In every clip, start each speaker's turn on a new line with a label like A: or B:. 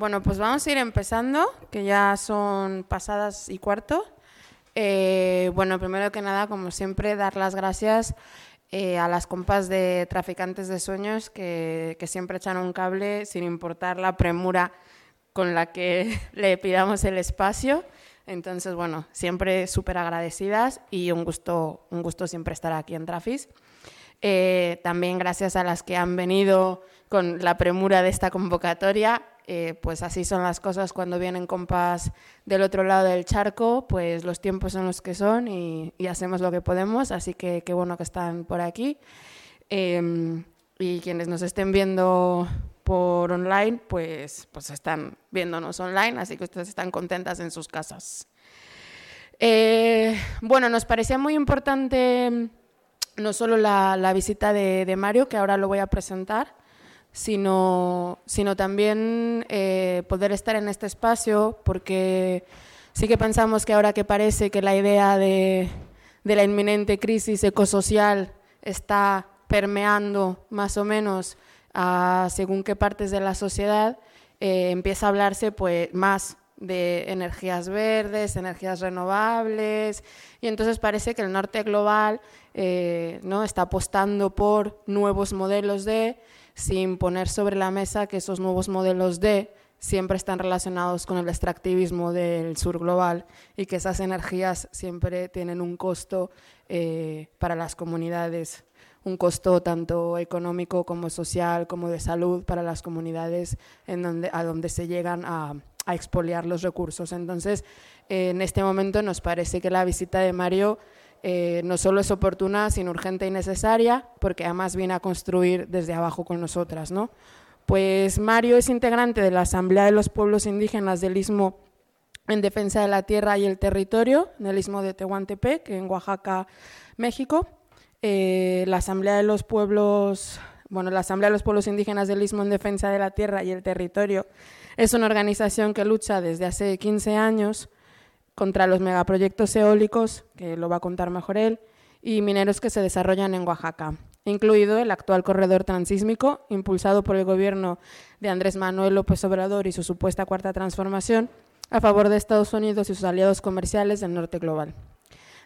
A: Bueno, pues vamos a ir empezando, que ya son pasadas y cuarto. Eh, bueno, primero que nada, como siempre, dar las gracias eh, a las compas de Traficantes de Sueños que, que, siempre echan un cable sin importar la premura con la que le pidamos el espacio. Entonces, bueno, siempre súper agradecidas y un gusto, un gusto siempre estar aquí en Trafis. Eh, también gracias a las que han venido con la premura de esta convocatoria eh, pues así son las cosas cuando vienen compas del otro lado del charco, pues los tiempos son los que son y, hacemos lo que podemos, así que qué bueno que están por aquí. Em, y quienes nos estén viendo por online, pues, pues están viéndonos online, así que ustedes están contentas en sus casas. Eh, bueno, nos parecía muy importante no solo la, visita de Mario, que ahora lo voy a presentar, sino, sino también eh, poder estar en este espacio, porque sí que pensamos que ahora que parece que la idea de, de la inminente crisis ecosocial está permeando más o menos a según qué partes de la sociedad, eh, empieza a hablarse pues más de energías verdes, energías renovables, y entonces parece que el norte global eh, ¿no? está apostando por nuevos modelos de sin poner sobre la mesa que esos nuevos modelos de siempre están relacionados con el extractivismo del sur global y que esas energías siempre tienen un costo eh, para las comunidades, un costo tanto económico como social, como de salud para las comunidades en donde, a donde se llegan a, a expoliar los recursos. Entonces, en este momento nos parece que la visita de Mario eh, no solo es oportuna, sino urgente y necesaria, porque además viene a construir desde abajo con nosotras. ¿no? Pues Mario es integrante de la Asamblea de los Pueblos Indígenas del Istmo en Defensa de la Tierra y el Territorio, en el Istmo de Tehuantepec, en Oaxaca, México. Eh, la Asamblea de los Pueblos bueno, la Asamblea de los Pueblos Indígenas del Istmo en Defensa de la Tierra y el Territorio es una organización que lucha desde hace 15 años contra los megaproyectos eólicos, que lo va a contar mejor él, y mineros que se desarrollan en Oaxaca, incluido el actual corredor transísmico, impulsado por el gobierno de Andrés Manuel López Obrador y su supuesta cuarta transformación, a favor de Estados Unidos y sus aliados comerciales del norte global.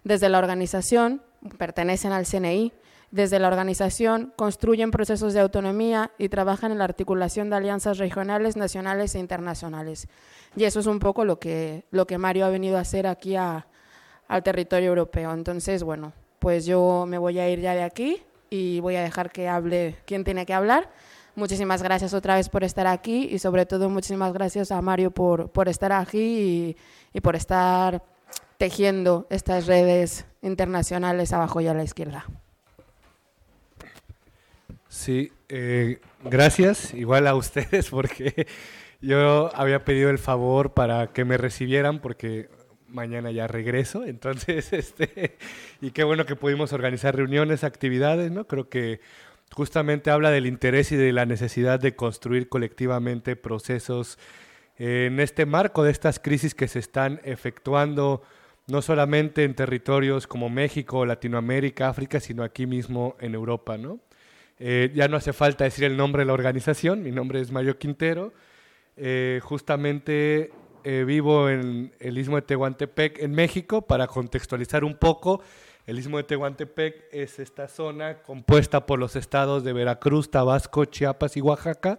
A: Desde la organización, pertenecen al CNI, desde la organización construyen procesos de autonomía y trabajan en la articulación de alianzas regionales, nacionales e internacionales. Y eso es un poco lo que, lo que Mario ha venido a hacer aquí al territorio europeo. Entonces, bueno, pues yo me voy a ir ya de aquí y voy a dejar que hable quien tiene que hablar. Muchísimas gracias otra vez por estar aquí y sobre todo muchísimas gracias a Mario por, por estar aquí y por estar tejiendo estas redes internacionales abajo y a la izquierda.
B: Sí, eh, gracias, igual a ustedes, porque yo había pedido el favor para que me recibieran, porque mañana ya regreso, entonces, este, y qué bueno que pudimos organizar reuniones, actividades, ¿no? Creo que justamente habla del interés y de la necesidad de construir colectivamente procesos en este marco de estas crisis que se están efectuando no solamente en territorios como México, Latinoamérica, África, sino aquí mismo en Europa, ¿no? Eh, ya no hace falta decir el nombre de la organización, mi nombre es Mario Quintero. Eh, justamente eh, vivo en el istmo de Tehuantepec, en México, para contextualizar un poco. El istmo de Tehuantepec es esta zona compuesta por los estados de Veracruz, Tabasco, Chiapas y Oaxaca.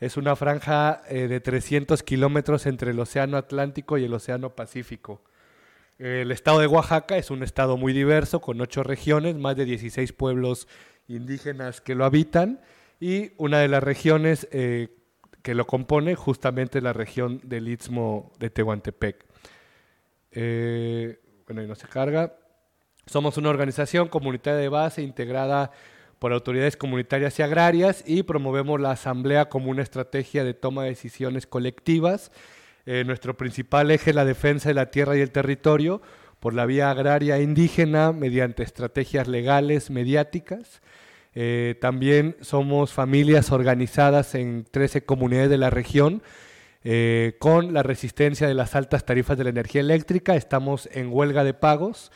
B: Es una franja de 300 kilómetros entre el Océano Atlántico y el Océano Pacífico. El estado de Oaxaca es un estado muy diverso, con ocho regiones, más de 16 pueblos indígenas que lo habitan y una de las regiones eh, que lo compone justamente la región del Istmo de Tehuantepec. Eh, bueno, y no se carga. Somos una organización comunitaria de base integrada por autoridades comunitarias y agrarias y promovemos la asamblea como una estrategia de toma de decisiones colectivas. Eh, nuestro principal eje es la defensa de la tierra y el territorio por la vía agraria indígena mediante estrategias legales, mediáticas eh, también somos familias organizadas en 13 comunidades de la región. Eh, con la resistencia de las altas tarifas de la energía eléctrica, estamos en huelga de pagos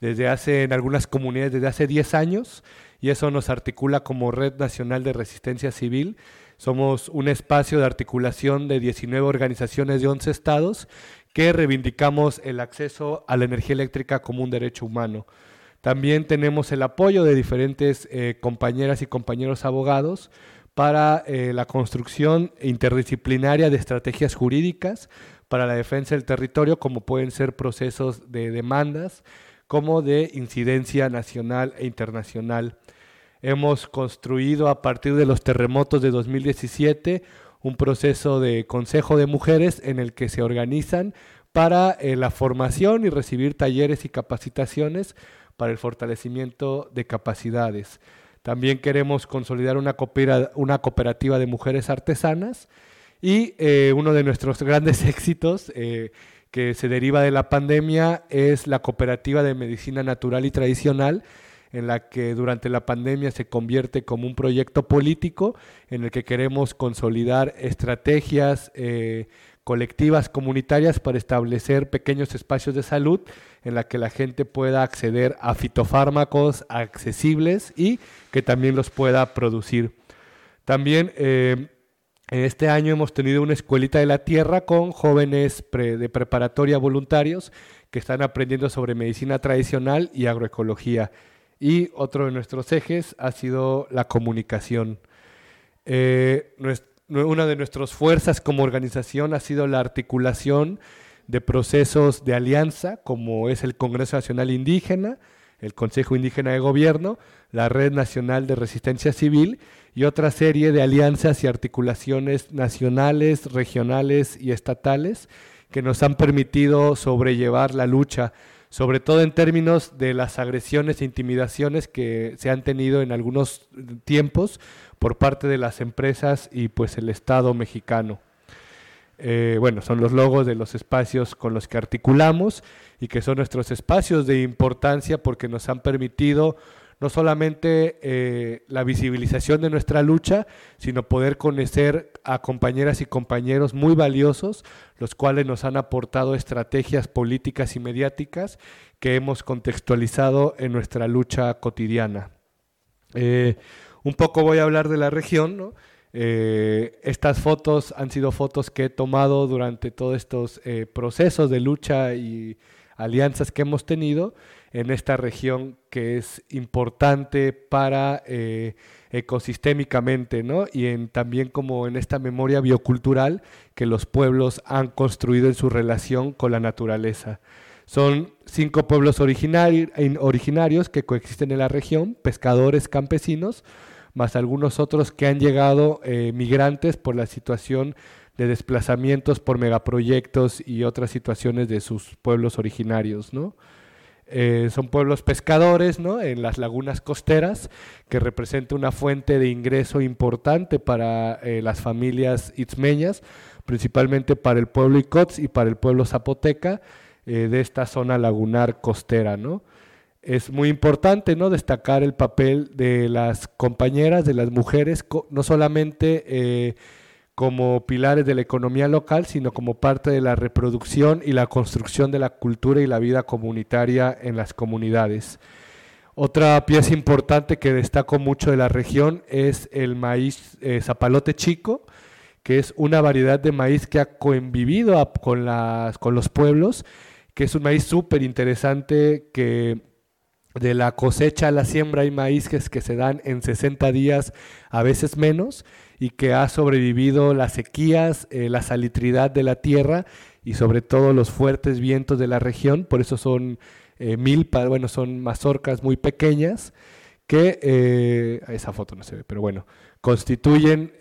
B: desde hace, en algunas comunidades desde hace 10 años y eso nos articula como Red Nacional de Resistencia Civil Somos un espacio de articulación de 19 organizaciones de 11 estados que reivindicamos el acceso a la energía eléctrica como un derecho humano. También tenemos el apoyo de diferentes eh, compañeras y compañeros abogados para eh, la construcción interdisciplinaria de estrategias jurídicas para la defensa del territorio, como pueden ser procesos de demandas, como de incidencia nacional e internacional. Hemos construido a partir de los terremotos de 2017 un proceso de Consejo de Mujeres en el que se organizan para eh, la formación y recibir talleres y capacitaciones para el fortalecimiento de capacidades. También queremos consolidar una, cooperativa de mujeres artesanas y eh, uno de nuestros grandes éxitos eh, que se deriva de la pandemia es la cooperativa de medicina natural y tradicional en la que durante la pandemia se convierte como un proyecto político en el que queremos consolidar estrategias eh, colectivas comunitarias para establecer pequeños espacios de salud en la que la gente pueda acceder a fitofármacos accesibles y que también los pueda producir. También eh, este año hemos tenido una escuelita de la tierra con jóvenes de preparatoria voluntarios que están aprendiendo sobre medicina tradicional y agroecología. Y otro de nuestros ejes ha sido la comunicación. Eh, una de nuestras fuerzas como organización ha sido la articulación de procesos de alianza, como es el Congreso Nacional Indígena, el Consejo Indígena de Gobierno, la Red Nacional de Resistencia Civil y otra serie de alianzas y articulaciones nacionales, regionales y estatales que nos han permitido sobrellevar la lucha, sobre todo en términos de las agresiones e intimidaciones que se han tenido en algunos tiempos por parte de las empresas y pues el Estado mexicano. Eh, bueno, son los logos de los espacios con los que articulamos y que son nuestros espacios de importancia porque nos han permitido no solamente eh, la visibilización de nuestra lucha, sino poder conocer a compañeras y compañeros muy valiosos, los cuales nos han aportado estrategias políticas y mediáticas que hemos contextualizado en nuestra lucha cotidiana. Eh, un poco voy a hablar de la región. Eh, estas fotos han sido fotos que he tomado durante todos estos procesos de lucha y alianzas que hemos tenido en esta región que es importante para eh, ecosistémicamente, ¿no? Y también como en esta memoria biocultural que los pueblos han construido en su relación con la naturaleza. Son cinco pueblos originarios que coexisten en la región, pescadores, campesinos, más algunos otros que han llegado eh, migrantes por la situación de desplazamientos por megaproyectos y otras situaciones de sus pueblos originarios, ¿no? Eh, son pueblos pescadores, ¿no? En las lagunas costeras, que representa una fuente de ingreso importante para eh, las familias itzmeñas, principalmente para el pueblo Icots y para el pueblo Zapoteca de esta zona lagunar costera, ¿no? es muy importante ¿no? destacar el papel de las compañeras, de las mujeres, no solamente eh, como pilares de la economía local, sino como parte de la reproducción y la construcción de la cultura y la vida comunitaria en las comunidades. Otra pieza importante que destaco mucho de la región es el maíz eh, zapalote chico, que es una variedad de maíz que ha convivido con, los pueblos, que es un maíz súper interesante que de la cosecha a la siembra hay maíces que se dan en 60 días, a veces menos, y que ha sobrevivido las sequías, eh, la salitridad de la tierra y sobre todo los fuertes vientos de la región, por eso son eh, milpas, bueno, son mazorcas muy pequeñas que, eh, esa foto no se ve, pero bueno, constituyen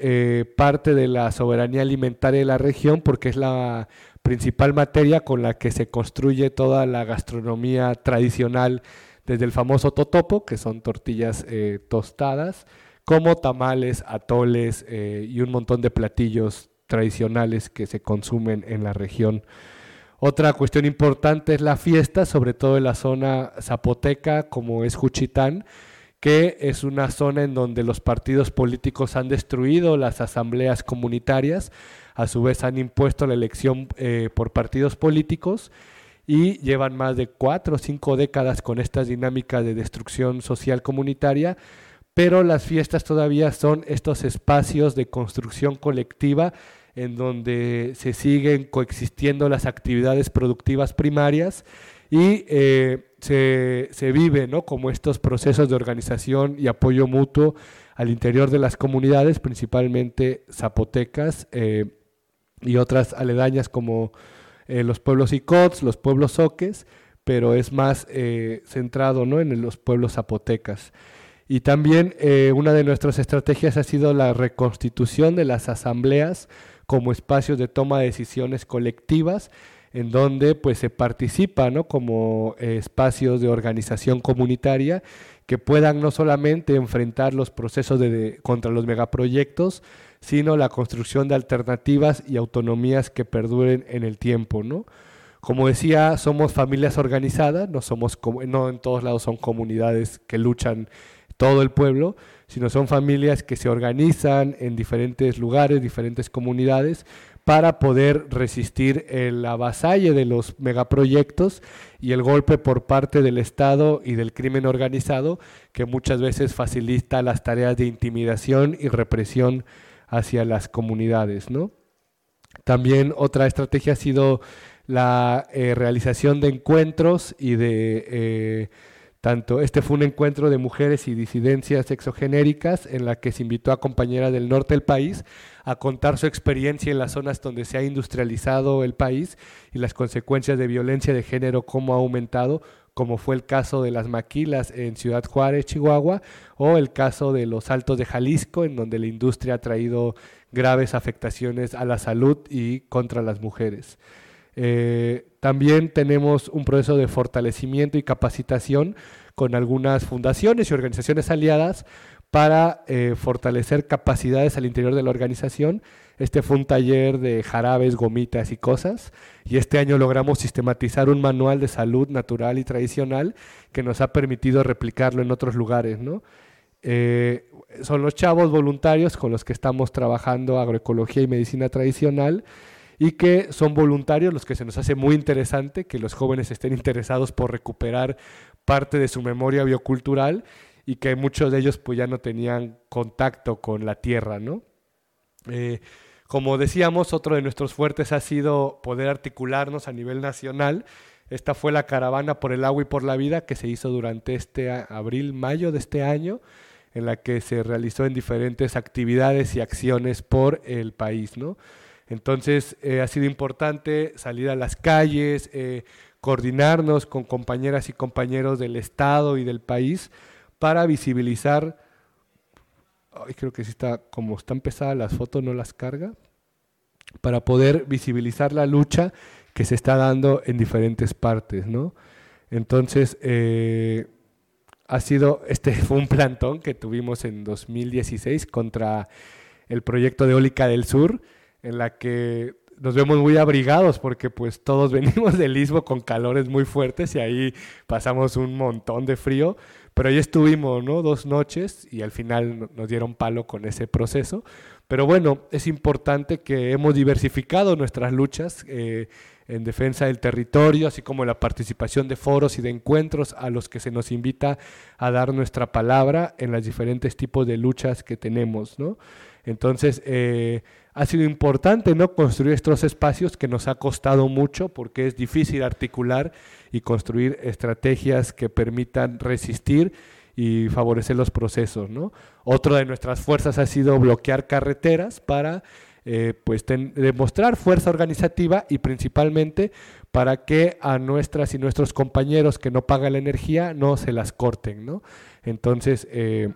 B: parte de la soberanía alimentaria de la región porque es la principal materia con la que se construye toda la gastronomía tradicional desde el famoso totopo, que son tortillas eh, tostadas, como tamales, atoles eh, y un montón de platillos tradicionales que se consumen en la región. Otra cuestión importante es la fiesta, sobre todo en la zona zapoteca, como es Juchitán, que es una zona en donde los partidos políticos han destruido las asambleas comunitarias, a su vez han impuesto la elección eh, por partidos políticos y llevan más de cuatro o cinco décadas con estas dinámicas de destrucción social comunitaria pero las fiestas todavía son estos espacios de construcción colectiva en donde se siguen coexistiendo las actividades productivas primarias y eh, se, vive ¿no? como estos procesos de organización y apoyo mutuo al interior de las comunidades, principalmente zapotecas eh, y otras aledañas como eh, los pueblos icots, los pueblos soques, pero es más centrado ¿no? en los pueblos zapotecas. Y también una de nuestras estrategias ha sido la reconstitución de las asambleas como espacios de toma de decisiones colectivas en donde pues se participa ¿no? como eh, espacios de organización comunitaria que puedan no solamente enfrentar los procesos de, contra los megaproyectos, sino la construcción de alternativas y autonomías que perduren en el tiempo. ¿no? Como decía, somos familias organizadas, no, somos, no en todos lados son comunidades que luchan todo el pueblo, sino son familias que se organizan en diferentes lugares, diferentes comunidades, para poder resistir el avasalle de los megaproyectos y el golpe por parte del Estado y del crimen organizado que muchas veces facilita las tareas de intimidación y represión hacia las comunidades. ¿no? También otra estrategia ha sido la eh, realización de encuentros y de... Eh, tanto, este fue un encuentro de mujeres y disidencias sexogenéricas en la que se invitó a compañeras del norte del país a contar su experiencia en las zonas donde se ha industrializado el país y las consecuencias de violencia de género, cómo ha aumentado, como fue el caso de las maquilas en Ciudad Juárez, Chihuahua, o el caso de los Altos de Jalisco, en donde la industria ha traído graves afectaciones a la salud y contra las mujeres. Eh, también tenemos un proceso de fortalecimiento y capacitación con algunas fundaciones y organizaciones aliadas para eh, fortalecer capacidades al interior de la organización. Este fue un taller de jarabes, gomitas y cosas. Y este año logramos sistematizar un manual de salud natural y tradicional que nos ha permitido replicarlo en otros lugares. ¿no? Eh, son los chavos voluntarios con los que estamos trabajando agroecología y medicina tradicional y que son voluntarios, los que se nos hace muy interesante que los jóvenes estén interesados por recuperar parte de su memoria biocultural y que muchos de ellos pues ya no tenían contacto con la tierra, ¿no? Eh, como decíamos, otro de nuestros fuertes ha sido poder articularnos a nivel nacional. Esta fue la caravana por el agua y por la vida que se hizo durante este abril, mayo de este año, en la que se realizó en diferentes actividades y acciones por el país, ¿no? Entonces eh, ha sido importante salir a las calles, eh, coordinarnos con compañeras y compañeros del Estado y del país para visibilizar, creo que sí está, como están pesadas las fotos, no las carga, para poder visibilizar la lucha que se está dando en diferentes partes, ¿no? Entonces, eh, ha sido, este fue un plantón que tuvimos en 2016 contra el proyecto de Eólica del Sur, en la que nos vemos muy abrigados porque pues todos venimos del istmo con calores muy fuertes y ahí pasamos un montón de frío, pero ahí estuvimos, ¿no? Dos noches y al final nos dieron palo con ese proceso. Pero bueno, es importante que hemos diversificado nuestras luchas eh, en defensa del territorio, así como la participación de foros y de encuentros a los que se nos invita a dar nuestra palabra en los diferentes tipos de luchas que tenemos, ¿no? Entonces, eh, ha sido importante ¿no? construir estos espacios que nos ha costado mucho porque es difícil articular y construir estrategias que permitan resistir y favorecer los procesos. ¿no? Otra de nuestras fuerzas ha sido bloquear carreteras para eh, pues demostrar fuerza organizativa y principalmente para que a nuestras y nuestros compañeros que no pagan la energía no se las corten. ¿no? Entonces, eh,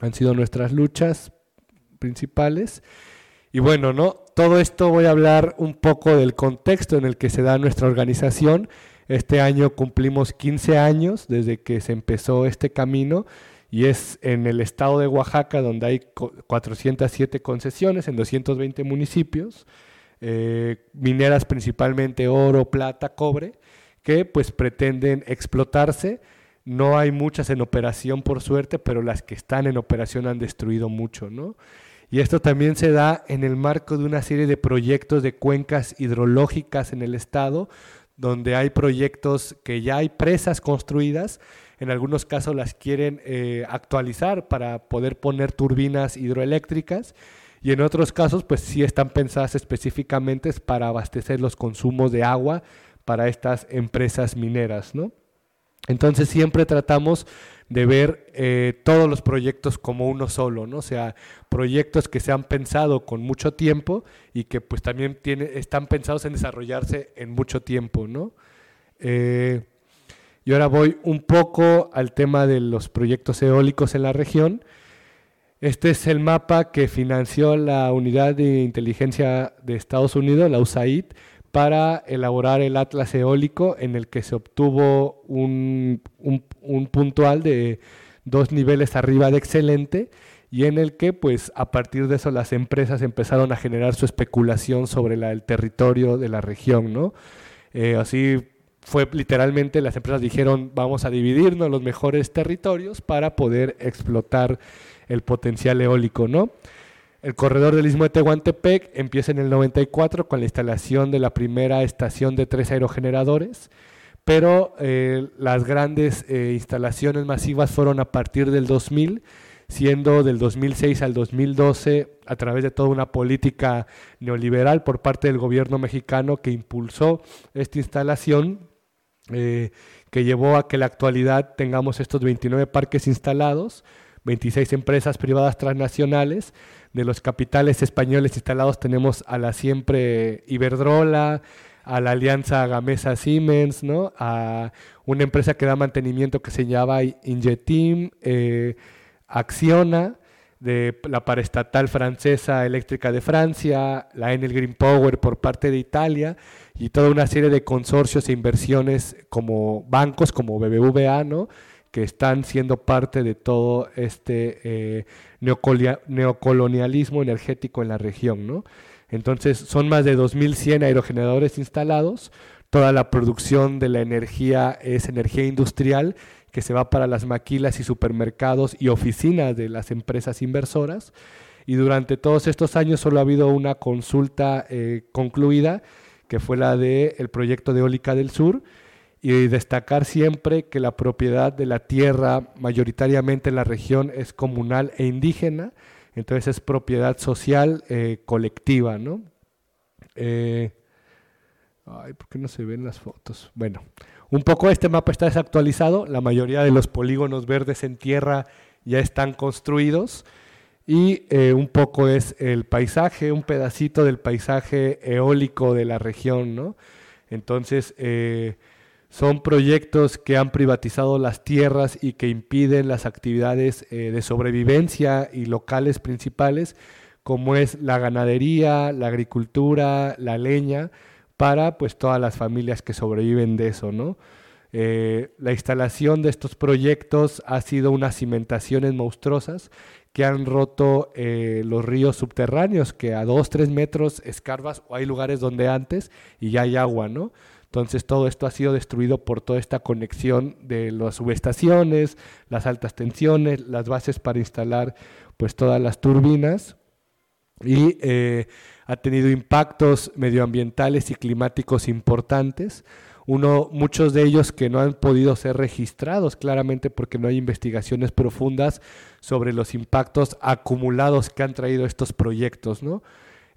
B: han sido nuestras luchas principales. Y bueno, ¿no? Todo esto voy a hablar un poco del contexto en el que se da nuestra organización. Este año cumplimos 15 años desde que se empezó este camino y es en el estado de Oaxaca donde hay 407 concesiones en 220 municipios, eh, mineras principalmente oro, plata, cobre, que pues pretenden explotarse. No hay muchas en operación por suerte, pero las que están en operación han destruido mucho, ¿no? Y esto también se da en el marco de una serie de proyectos de cuencas hidrológicas en el estado, donde hay proyectos que ya hay presas construidas, en algunos casos las quieren eh, actualizar para poder poner turbinas hidroeléctricas y en otros casos pues sí están pensadas específicamente para abastecer los consumos de agua para estas empresas mineras, ¿no? Entonces siempre tratamos de ver eh, todos los proyectos como uno solo, ¿no? O sea, proyectos que se han pensado con mucho tiempo y que pues también están pensados en desarrollarse en mucho tiempo, ¿no? Eh, y ahora voy un poco al tema de los proyectos eólicos en la región. Este es el mapa que financió la Unidad de Inteligencia de Estados Unidos, la USAID, para elaborar el Atlas Eólico en el que se obtuvo un, un, puntual de dos niveles arriba de excelente y en el que pues a partir de eso las empresas empezaron a generar su especulación sobre el territorio de la región, ¿no? Eh, así fue literalmente las empresas dijeron vamos a dividirnos los mejores territorios para poder explotar el potencial eólico, ¿no? El corredor del Istmo de Tehuantepec empieza en el 94 con la instalación de la primera estación de tres aerogeneradores, pero eh, las grandes eh, instalaciones masivas fueron a partir del 2000, siendo del 2006 al 2012 a través de toda una política neoliberal por parte del gobierno mexicano que impulsó esta instalación, eh, que llevó a que en la actualidad tengamos estos 29 parques instalados, 26 empresas privadas transnacionales, de los capitales españoles instalados tenemos a la siempre Iberdrola, a la alianza Gamesa Siemens, ¿no? a una empresa que da mantenimiento que se llama Ingetim, eh, Acciona, de la paraestatal francesa eléctrica de Francia, la Enel Green Power por parte de Italia y toda una serie de consorcios e inversiones como bancos como BBVA, ¿no? Que están siendo parte de todo este eh, neocolonialismo energético en la región. ¿no? Entonces son más de 2.100 aerogeneradores instalados, toda la producción de la energía es energía industrial que se va para las maquilas y supermercados y oficinas de las empresas inversoras. Y durante todos estos años solo ha habido una consulta eh, concluida, que fue la del el proyecto de Eólica del Sur, y destacar siempre que la propiedad de la tierra mayoritariamente en la región es comunal e indígena, entonces es propiedad social eh, colectiva, ¿no? Eh, ay, ¿por qué no se ven las fotos? Bueno, un poco este mapa está desactualizado, la mayoría de los polígonos verdes en tierra ya están construidos y eh, un poco es el paisaje, un pedacito del paisaje eólico de la región, ¿no? Entonces, son proyectos que han privatizado las tierras y que impiden las actividades eh, de sobrevivencia y locales principales, como es la ganadería, la agricultura, la leña, para pues todas las familias que sobreviven de eso, ¿no? Eh, la instalación de estos proyectos ha sido unas cimentaciones monstruosas que han roto eh, los ríos subterráneos, que a dos, tres metros escarbas o hay lugares donde antes y ya hay agua, ¿no? Entonces todo esto ha sido destruido por toda esta conexión de las subestaciones, las altas tensiones, las bases para instalar pues todas las turbinas y eh, ha tenido impactos medioambientales y climáticos importantes. Uno, muchos de ellos que no han podido ser registrados claramente porque no hay investigaciones profundas sobre los impactos acumulados que han traído estos proyectos, ¿no?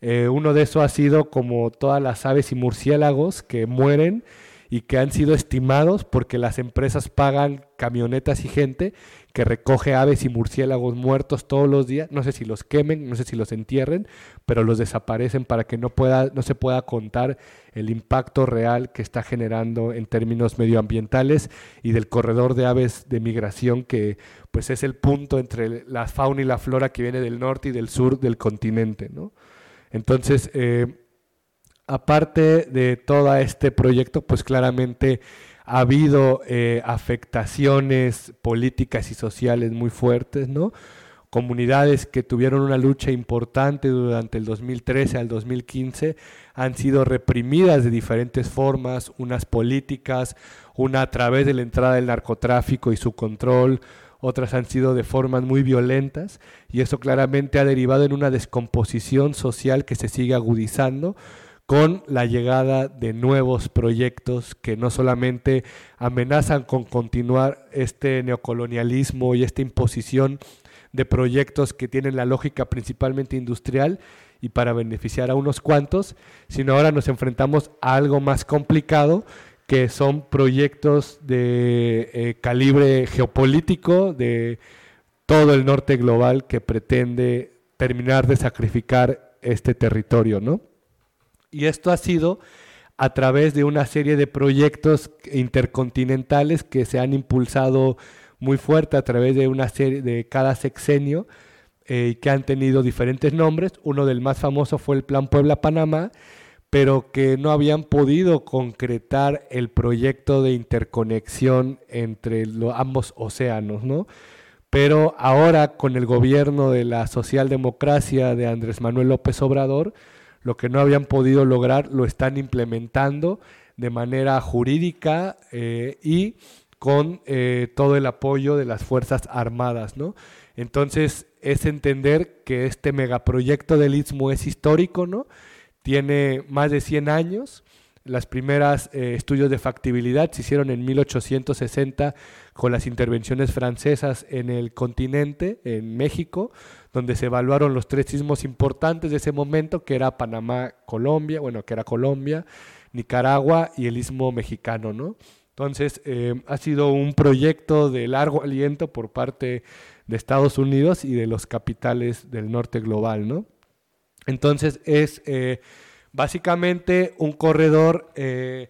B: Eh, uno de esos ha sido como todas las aves y murciélagos que mueren y que han sido estimados porque las empresas pagan camionetas y gente que recoge aves y murciélagos muertos todos los días. No sé si los quemen, no sé si los entierren, pero los desaparecen para que no, pueda, no se pueda contar el impacto real que está generando en términos medioambientales y del corredor de aves de migración que pues es el punto entre la fauna y la flora que viene del norte y del sur del continente, ¿no? Entonces, eh, aparte de todo este proyecto, pues claramente ha habido eh, afectaciones políticas y sociales muy fuertes, ¿no? Comunidades que tuvieron una lucha importante durante el 2013 al 2015 han sido reprimidas de diferentes formas, unas políticas, una a través de la entrada del narcotráfico y su control, otras han sido de formas muy violentas y eso claramente ha derivado en una descomposición social que se sigue agudizando con la llegada de nuevos proyectos que no solamente amenazan con continuar este neocolonialismo y esta imposición de proyectos que tienen la lógica principalmente industrial y para beneficiar a unos cuantos, sino ahora nos enfrentamos a algo más complicado que son proyectos de eh, calibre geopolítico de todo el norte global que pretende terminar de sacrificar este territorio, ¿no? Y esto ha sido a través de una serie de proyectos intercontinentales que se han impulsado muy fuerte a través de una serie de cada sexenio eh, que han tenido diferentes nombres. Uno del más famoso fue el Plan Puebla-Panamá, pero que no habían podido concretar el proyecto de interconexión entre ambos océanos, ¿no? Pero ahora con el gobierno de la socialdemocracia de Andrés Manuel López Obrador, lo que no habían podido lograr lo están implementando de manera jurídica eh, y con eh, todo el apoyo de las Fuerzas Armadas, ¿no? Entonces es entender que este megaproyecto del Istmo es histórico, ¿no? Tiene más de 100 años. Las primeras eh, estudios de factibilidad se hicieron en 1860 con las intervenciones francesas en el continente, en México, donde se evaluaron los tres sismos importantes de ese momento, que era Panamá, Colombia, bueno, que era Colombia, Nicaragua y el Istmo mexicano, ¿no? Entonces, eh, ha sido un proyecto de largo aliento por parte de Estados Unidos y de los capitales del norte global, ¿no? Entonces, es eh, básicamente un corredor eh,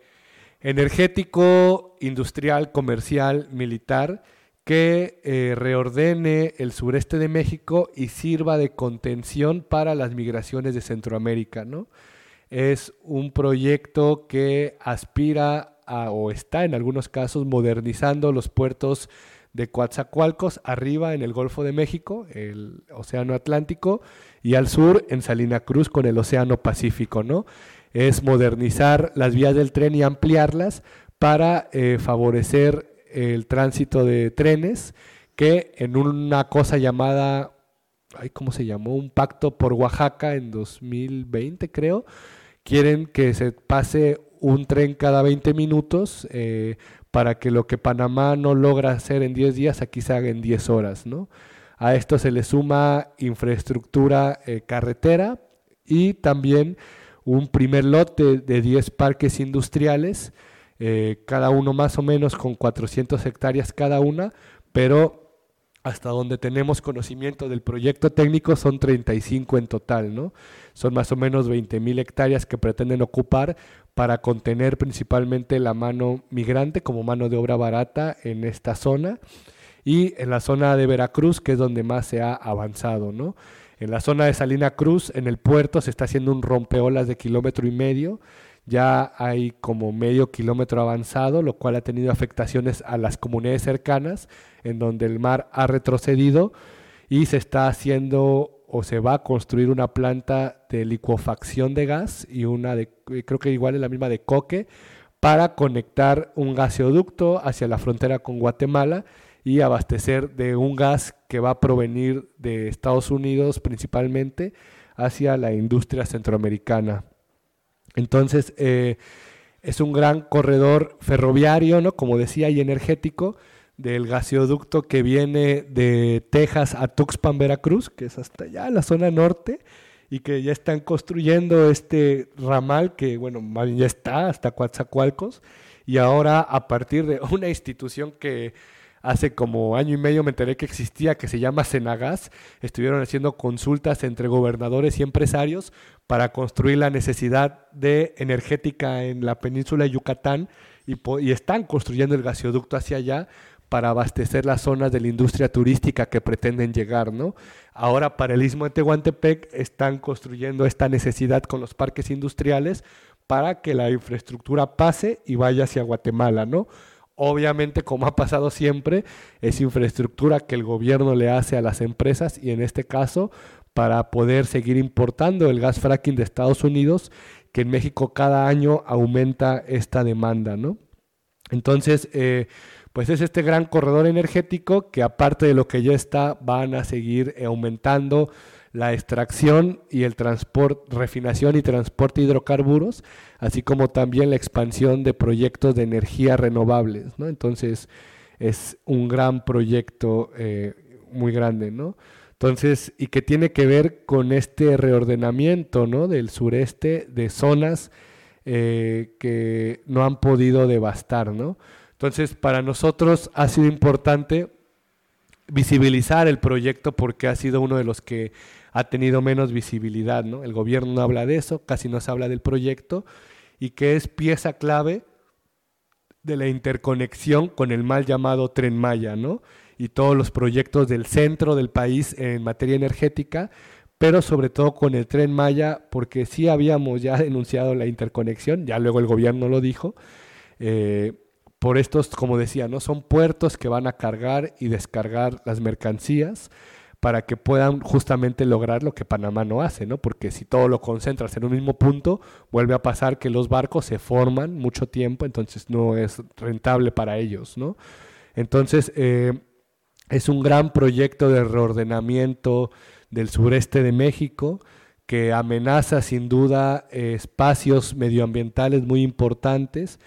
B: energético, industrial, comercial, militar, que eh, reordene el sureste de México y sirva de contención para las migraciones de Centroamérica. ¿no? Es un proyecto que aspira a, o está en algunos casos modernizando los puertos de Coatzacoalcos, arriba en el Golfo de México, el Océano Atlántico, y al sur en Salina Cruz con el Océano Pacífico. ¿no? Es modernizar las vías del tren y ampliarlas para eh, favorecer el tránsito de trenes que en una cosa llamada, ¿cómo se llamó? Un pacto por Oaxaca en 2020 creo, quieren que se pase un tren cada 20 minutos eh, para que lo que Panamá no logra hacer en 10 días aquí se haga en 10 horas, ¿no? A esto se le suma infraestructura eh, carretera y también un primer lote de 10 parques industriales eh, cada uno más o menos con 400 hectáreas cada una, pero hasta donde tenemos conocimiento del proyecto técnico son 35 en total, ¿no? Son más o menos 20 mil hectáreas que pretenden ocupar para contener principalmente la mano migrante como mano de obra barata en esta zona y en la zona de Veracruz, que es donde más se ha avanzado, ¿no? En la zona de Salina Cruz, en el puerto, se está haciendo un rompeolas de kilómetro y medio ya hay como medio kilómetro avanzado, lo cual ha tenido afectaciones a las comunidades cercanas, en donde el mar ha retrocedido y se está haciendo o se va a construir una planta de licuefacción de gas y una de, creo que igual es la misma de coque, para conectar un gaseoducto hacia la frontera con Guatemala y abastecer de un gas que va a provenir de Estados Unidos principalmente hacia la industria centroamericana. Entonces, eh, es un gran corredor ferroviario, ¿no? Como decía, y energético del gaseoducto que viene de Texas a Tuxpan, Veracruz, que es hasta allá, la zona norte, y que ya están construyendo este ramal que, bueno, ya está hasta Coatzacoalcos, y ahora a partir de una institución que hace como año y medio me enteré que existía, que se llama Senagas. Estuvieron haciendo consultas entre gobernadores y empresarios para construir la necesidad de energética en la península de Yucatán y, y están construyendo el gasoducto hacia allá para abastecer las zonas de la industria turística que pretenden llegar, ¿no? Ahora para el Istmo de Tehuantepec están construyendo esta necesidad con los parques industriales para que la infraestructura pase y vaya hacia Guatemala, ¿no? Obviamente, como ha pasado siempre, es infraestructura que el gobierno le hace a las empresas y en este caso para poder seguir importando el gas fracking de Estados Unidos, que en México cada año aumenta esta demanda, ¿no? Entonces, eh, pues es este gran corredor energético que aparte de lo que ya está, van a seguir aumentando la extracción y el transporte, refinación y transporte de hidrocarburos, así como también la expansión de proyectos de energía renovables, ¿no? Entonces, es un gran proyecto eh, muy grande, ¿no? Entonces, y que tiene que ver con este reordenamiento, ¿no? Del sureste, de zonas eh, que no han podido devastar, ¿no? Entonces, para nosotros ha sido importante visibilizar el proyecto porque ha sido uno de los que ha tenido menos visibilidad, ¿no? El gobierno no habla de eso, casi no se habla del proyecto y que es pieza clave de la interconexión con el mal llamado Tren Maya, ¿no? Y todos los proyectos del centro del país en materia energética, pero sobre todo con el Tren Maya, porque sí habíamos ya denunciado la interconexión, ya luego el gobierno lo dijo, eh, por estos, como decía, ¿no? Son puertos que van a cargar y descargar las mercancías para que puedan justamente lograr lo que Panamá no hace, ¿no? Porque si todo lo concentras en un mismo punto, vuelve a pasar que los barcos se forman mucho tiempo, entonces no es rentable para ellos, ¿no? Entonces, eh, es un gran proyecto de reordenamiento del sureste de México que amenaza sin duda espacios medioambientales muy importantes,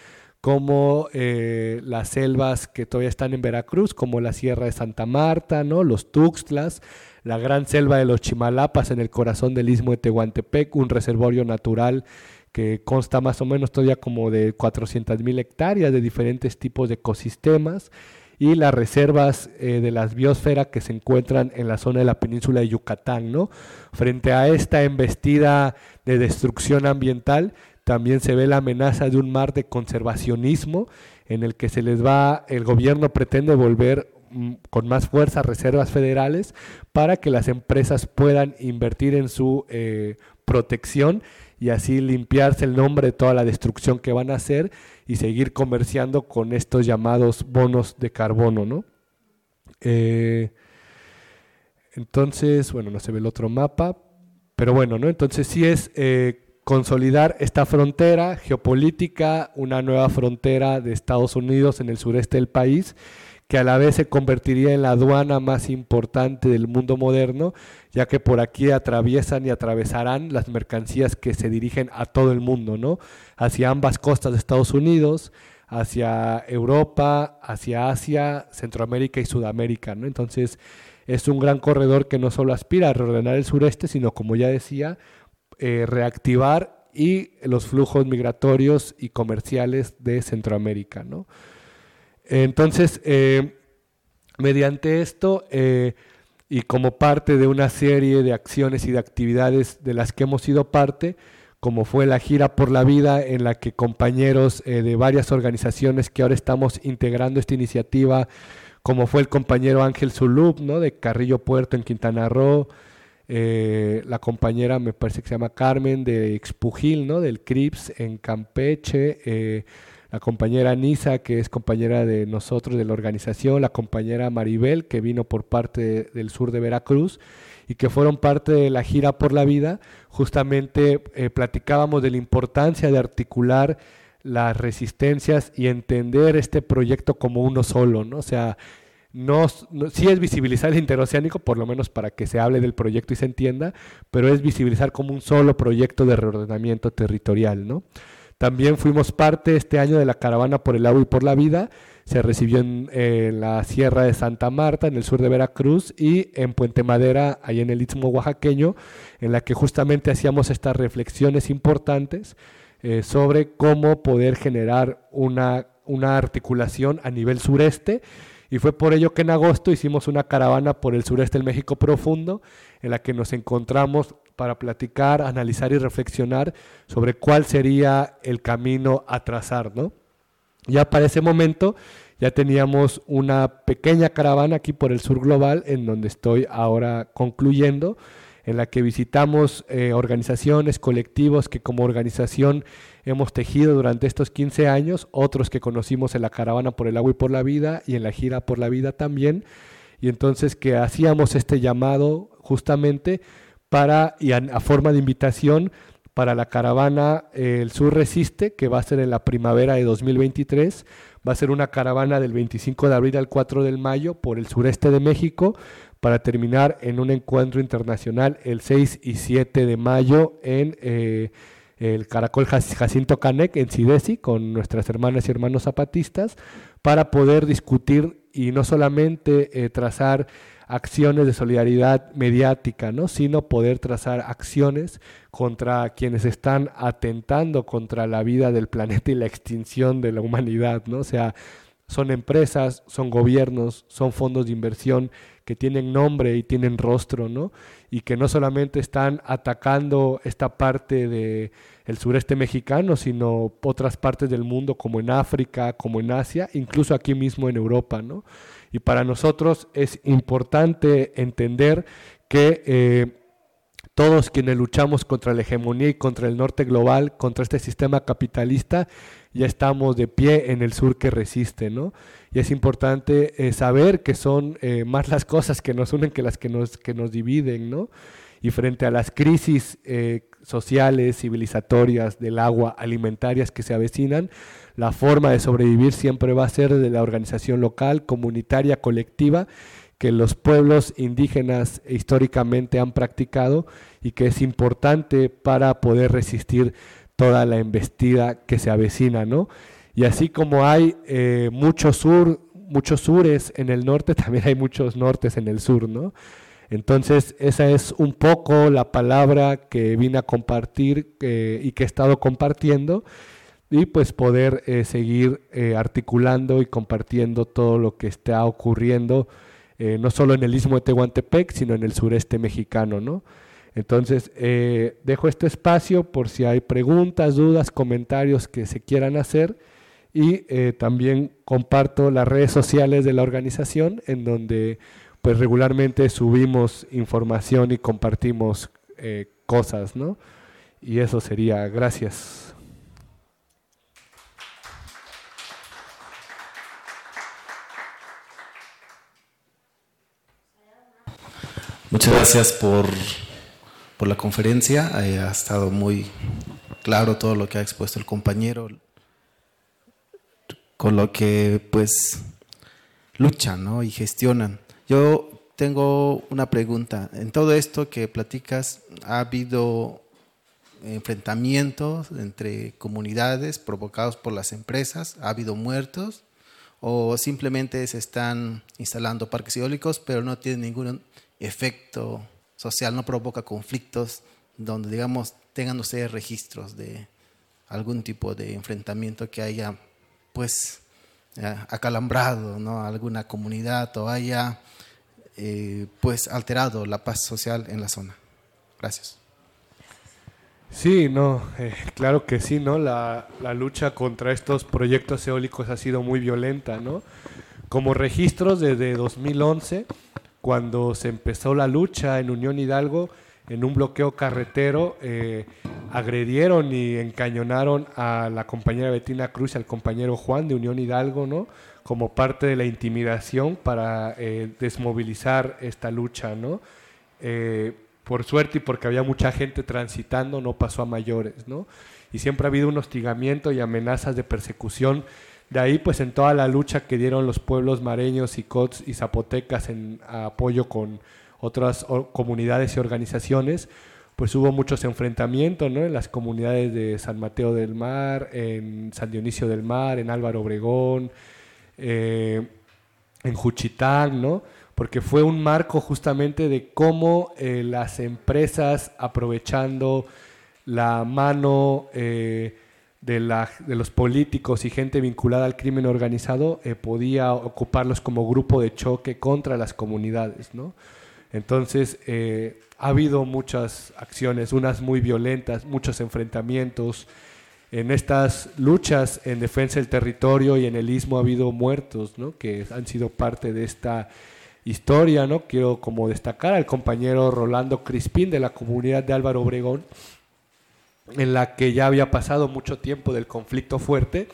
B: como eh, las selvas que todavía están en Veracruz, como la Sierra de Santa Marta, ¿no? los Tuxtlas, la gran selva de los Chimalapas en el corazón del istmo de Tehuantepec, un reservorio natural que consta más o menos todavía como de 400 mil hectáreas de diferentes tipos de ecosistemas y las reservas eh, de las biosfera que se encuentran en la zona de la península de Yucatán, ¿no? Frente a esta embestida de destrucción ambiental, también se ve la amenaza de un mar de conservacionismo en el que se les va, el gobierno pretende volver mm, con más fuerza reservas federales para que las empresas puedan invertir en su eh, protección y así limpiarse el nombre de toda la destrucción que van a hacer y seguir comerciando con estos llamados bonos de carbono, ¿no? Eh, entonces, bueno, no se ve el otro mapa, pero bueno, ¿no? Entonces sí es eh, consolidar esta frontera geopolítica, una nueva frontera de Estados Unidos en el sureste del país, que a la vez se convertiría en la aduana más importante del mundo moderno, ya que por aquí atraviesan y atravesarán las mercancías que se dirigen a todo el mundo, ¿no? Hacia ambas costas de Estados Unidos, hacia Europa, hacia Asia, Centroamérica y Sudamérica, ¿no? Entonces, es un gran corredor que no solo aspira a reordenar el sureste, sino, como ya decía, eh, reactivar y los flujos migratorios y comerciales de Centroamérica. ¿no? Entonces, eh, mediante esto eh, y como parte de una serie de acciones y de actividades de las que hemos sido parte, como fue la gira por la vida en la que compañeros de varias organizaciones que ahora estamos integrando esta iniciativa, como fue el compañero Ángel Zulub, ¿no? de Carrillo Puerto en Quintana Roo, eh, la compañera me parece que se llama Carmen de Expugil, ¿no? Del CRIPS en Campeche, eh, la compañera Nisa, que es compañera de nosotros de la organización, la compañera Maribel, que vino por parte del sur de Veracruz y que fueron parte de la gira por la vida, justamente eh, platicábamos de la importancia de articular las resistencias y entender este proyecto como uno solo, ¿no? O sea, no, sí es visibilizar el interoceánico, por lo menos para que se hable del proyecto y se entienda, pero es visibilizar como un solo proyecto de reordenamiento territorial, ¿no? También fuimos parte este año de la caravana por el agua y por la vida. Se recibió en, la Sierra de Santa Marta, en el sur de Veracruz, y en Puente Madera, ahí en el Istmo Oaxaqueño, en la que justamente hacíamos estas reflexiones importantes eh, sobre cómo poder generar una, una articulación a nivel sureste y fue por ello que en agosto hicimos una caravana por el sureste del México profundo, en la que nos encontramos para platicar, analizar y reflexionar sobre cuál sería el camino a trazar, ¿no? Ya para ese momento ya teníamos una pequeña caravana aquí por el sur global, en donde estoy ahora concluyendo, en la que visitamos eh, organizaciones, colectivos que como organización hemos tejido durante estos 15 años, otros que conocimos en la caravana por el agua y por la vida y en la gira por la vida también, y entonces que hacíamos este llamado justamente para, y a, forma de invitación, para la caravana eh, El Sur Resiste, que va a ser en la primavera de 2023. Va a ser una caravana del 25 de abril al 4 de mayo por el sureste de México para terminar en un encuentro internacional el 6 y 7 de mayo en eh, el Caracol Jacinto Canec en Sidesi con nuestras hermanas y hermanos zapatistas para poder discutir y no solamente eh, trazar acciones de solidaridad mediática, ¿no? sino poder trazar acciones contra quienes están atentando contra la vida del planeta y la extinción de la humanidad, ¿no? O sea, son empresas, son gobiernos, son fondos de inversión que tienen nombre y tienen rostro, ¿no? Y que no solamente están atacando esta parte del el sureste mexicano, sino otras partes del mundo como en África, como en Asia, incluso aquí mismo en Europa, ¿no? Y para nosotros es importante entender que eh, todos quienes luchamos contra la hegemonía y contra el norte global, contra este sistema capitalista, ya estamos de pie en el sur que resiste, ¿no? Y es importante eh, saber que son eh, más las cosas que nos unen que las que nos, que nos dividen, ¿no? Y frente a las crisis sociales, civilizatorias, del agua, alimentarias que se avecinan, la forma de sobrevivir siempre va a ser de la organización local, comunitaria, colectiva, que los pueblos indígenas históricamente han practicado y que es importante para poder resistir toda la embestida que se avecina, ¿no? Y así como hay eh, muchos sur, muchos sures en el norte, también hay muchos nortes en el sur, ¿no? Entonces, esa es un poco la palabra que vine a compartir eh, y que he estado compartiendo y pues poder eh, seguir eh, articulando y compartiendo todo lo que está ocurriendo, no solo en el istmo de Tehuantepec, sino en el sureste mexicano, ¿no? Entonces, dejo este espacio por si hay preguntas, dudas, comentarios que se quieran hacer y también comparto las redes sociales de la organización en donde pues regularmente subimos información y compartimos eh, cosas, ¿no? Y eso sería, gracias.
C: Muchas gracias por, por la conferencia. Eh, ha estado muy claro todo lo que ha expuesto el compañero, con lo que pues luchan ¿no? y gestionan. Yo tengo una pregunta. En todo esto que platicas, ¿ha habido enfrentamientos entre comunidades provocados por las empresas? ¿Ha habido muertos? ¿O simplemente se están instalando parques eólicos, pero no tienen ningún efecto social, no provoca conflictos donde, digamos, tengan ustedes registros de algún tipo de enfrentamiento que haya, pues, eh, acalambrado ¿no? alguna comunidad o haya eh, pues alterado la paz social en la zona. Gracias.
B: Sí, no, eh, claro que sí, ¿no? La, la, lucha contra estos proyectos eólicos ha sido muy violenta, ¿no? Como registros desde 2011, cuando se empezó la lucha en Unión Hidalgo, en un bloqueo carretero, eh, agredieron y encañonaron a la compañera Betina Cruz y al compañero Juan de Unión Hidalgo, ¿no? como parte de la intimidación para eh, desmovilizar esta lucha, ¿no? Eh, por suerte y porque había mucha gente transitando, no pasó a mayores, ¿no? Y siempre ha habido un hostigamiento y amenazas de persecución. De ahí, pues, en toda la lucha que dieron los pueblos mareños y cots y zapotecas en apoyo con otras comunidades y organizaciones, pues hubo muchos enfrentamientos, ¿no? En las comunidades de San Mateo del Mar, en San Dionisio del Mar, en Álvaro Obregón, eh, en Juchitán, ¿no? Porque fue un marco justamente de cómo eh, las empresas aprovechando la mano eh, de, la, de, los políticos y gente vinculada al crimen organizado podía ocuparlos como grupo de choque contra las comunidades, ¿no? Entonces, ha habido muchas acciones, unas muy violentas, muchos enfrentamientos, en estas luchas en defensa del territorio y en el istmo ha habido muertos, ¿no? que han sido parte de esta historia. ¿no? Quiero como destacar al compañero Rolando Crispín de la comunidad de Álvaro Obregón, en la que ya había pasado mucho tiempo del conflicto fuerte,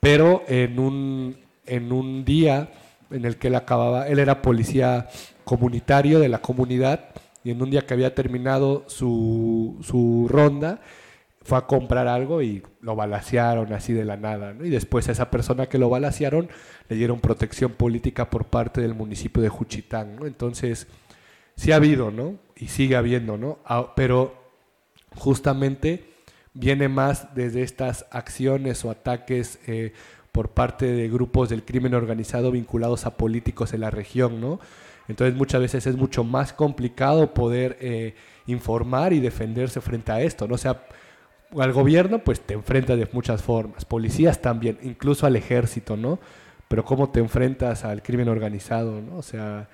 B: pero en un, en un día en el que él acababa, él era policía comunitario de la comunidad, y en un día que había terminado su, su ronda, fue a comprar algo y lo balacearon así de la nada, ¿no? Y después a esa persona que lo balacearon le dieron protección política por parte del municipio de Juchitán, ¿no? Entonces, sí ha habido, ¿no? Y sigue habiendo, ¿no? Ah, pero justamente viene más desde estas acciones o ataques eh, por parte de grupos del crimen organizado vinculados a políticos en la región, ¿no? Entonces muchas veces es mucho más complicado poder eh, informar y defenderse frente a esto, ¿no? O sea, al gobierno pues te enfrentas de muchas formas, policías también, incluso al ejército, ¿no? Pero cómo te enfrentas al crimen organizado, ¿no? O sea,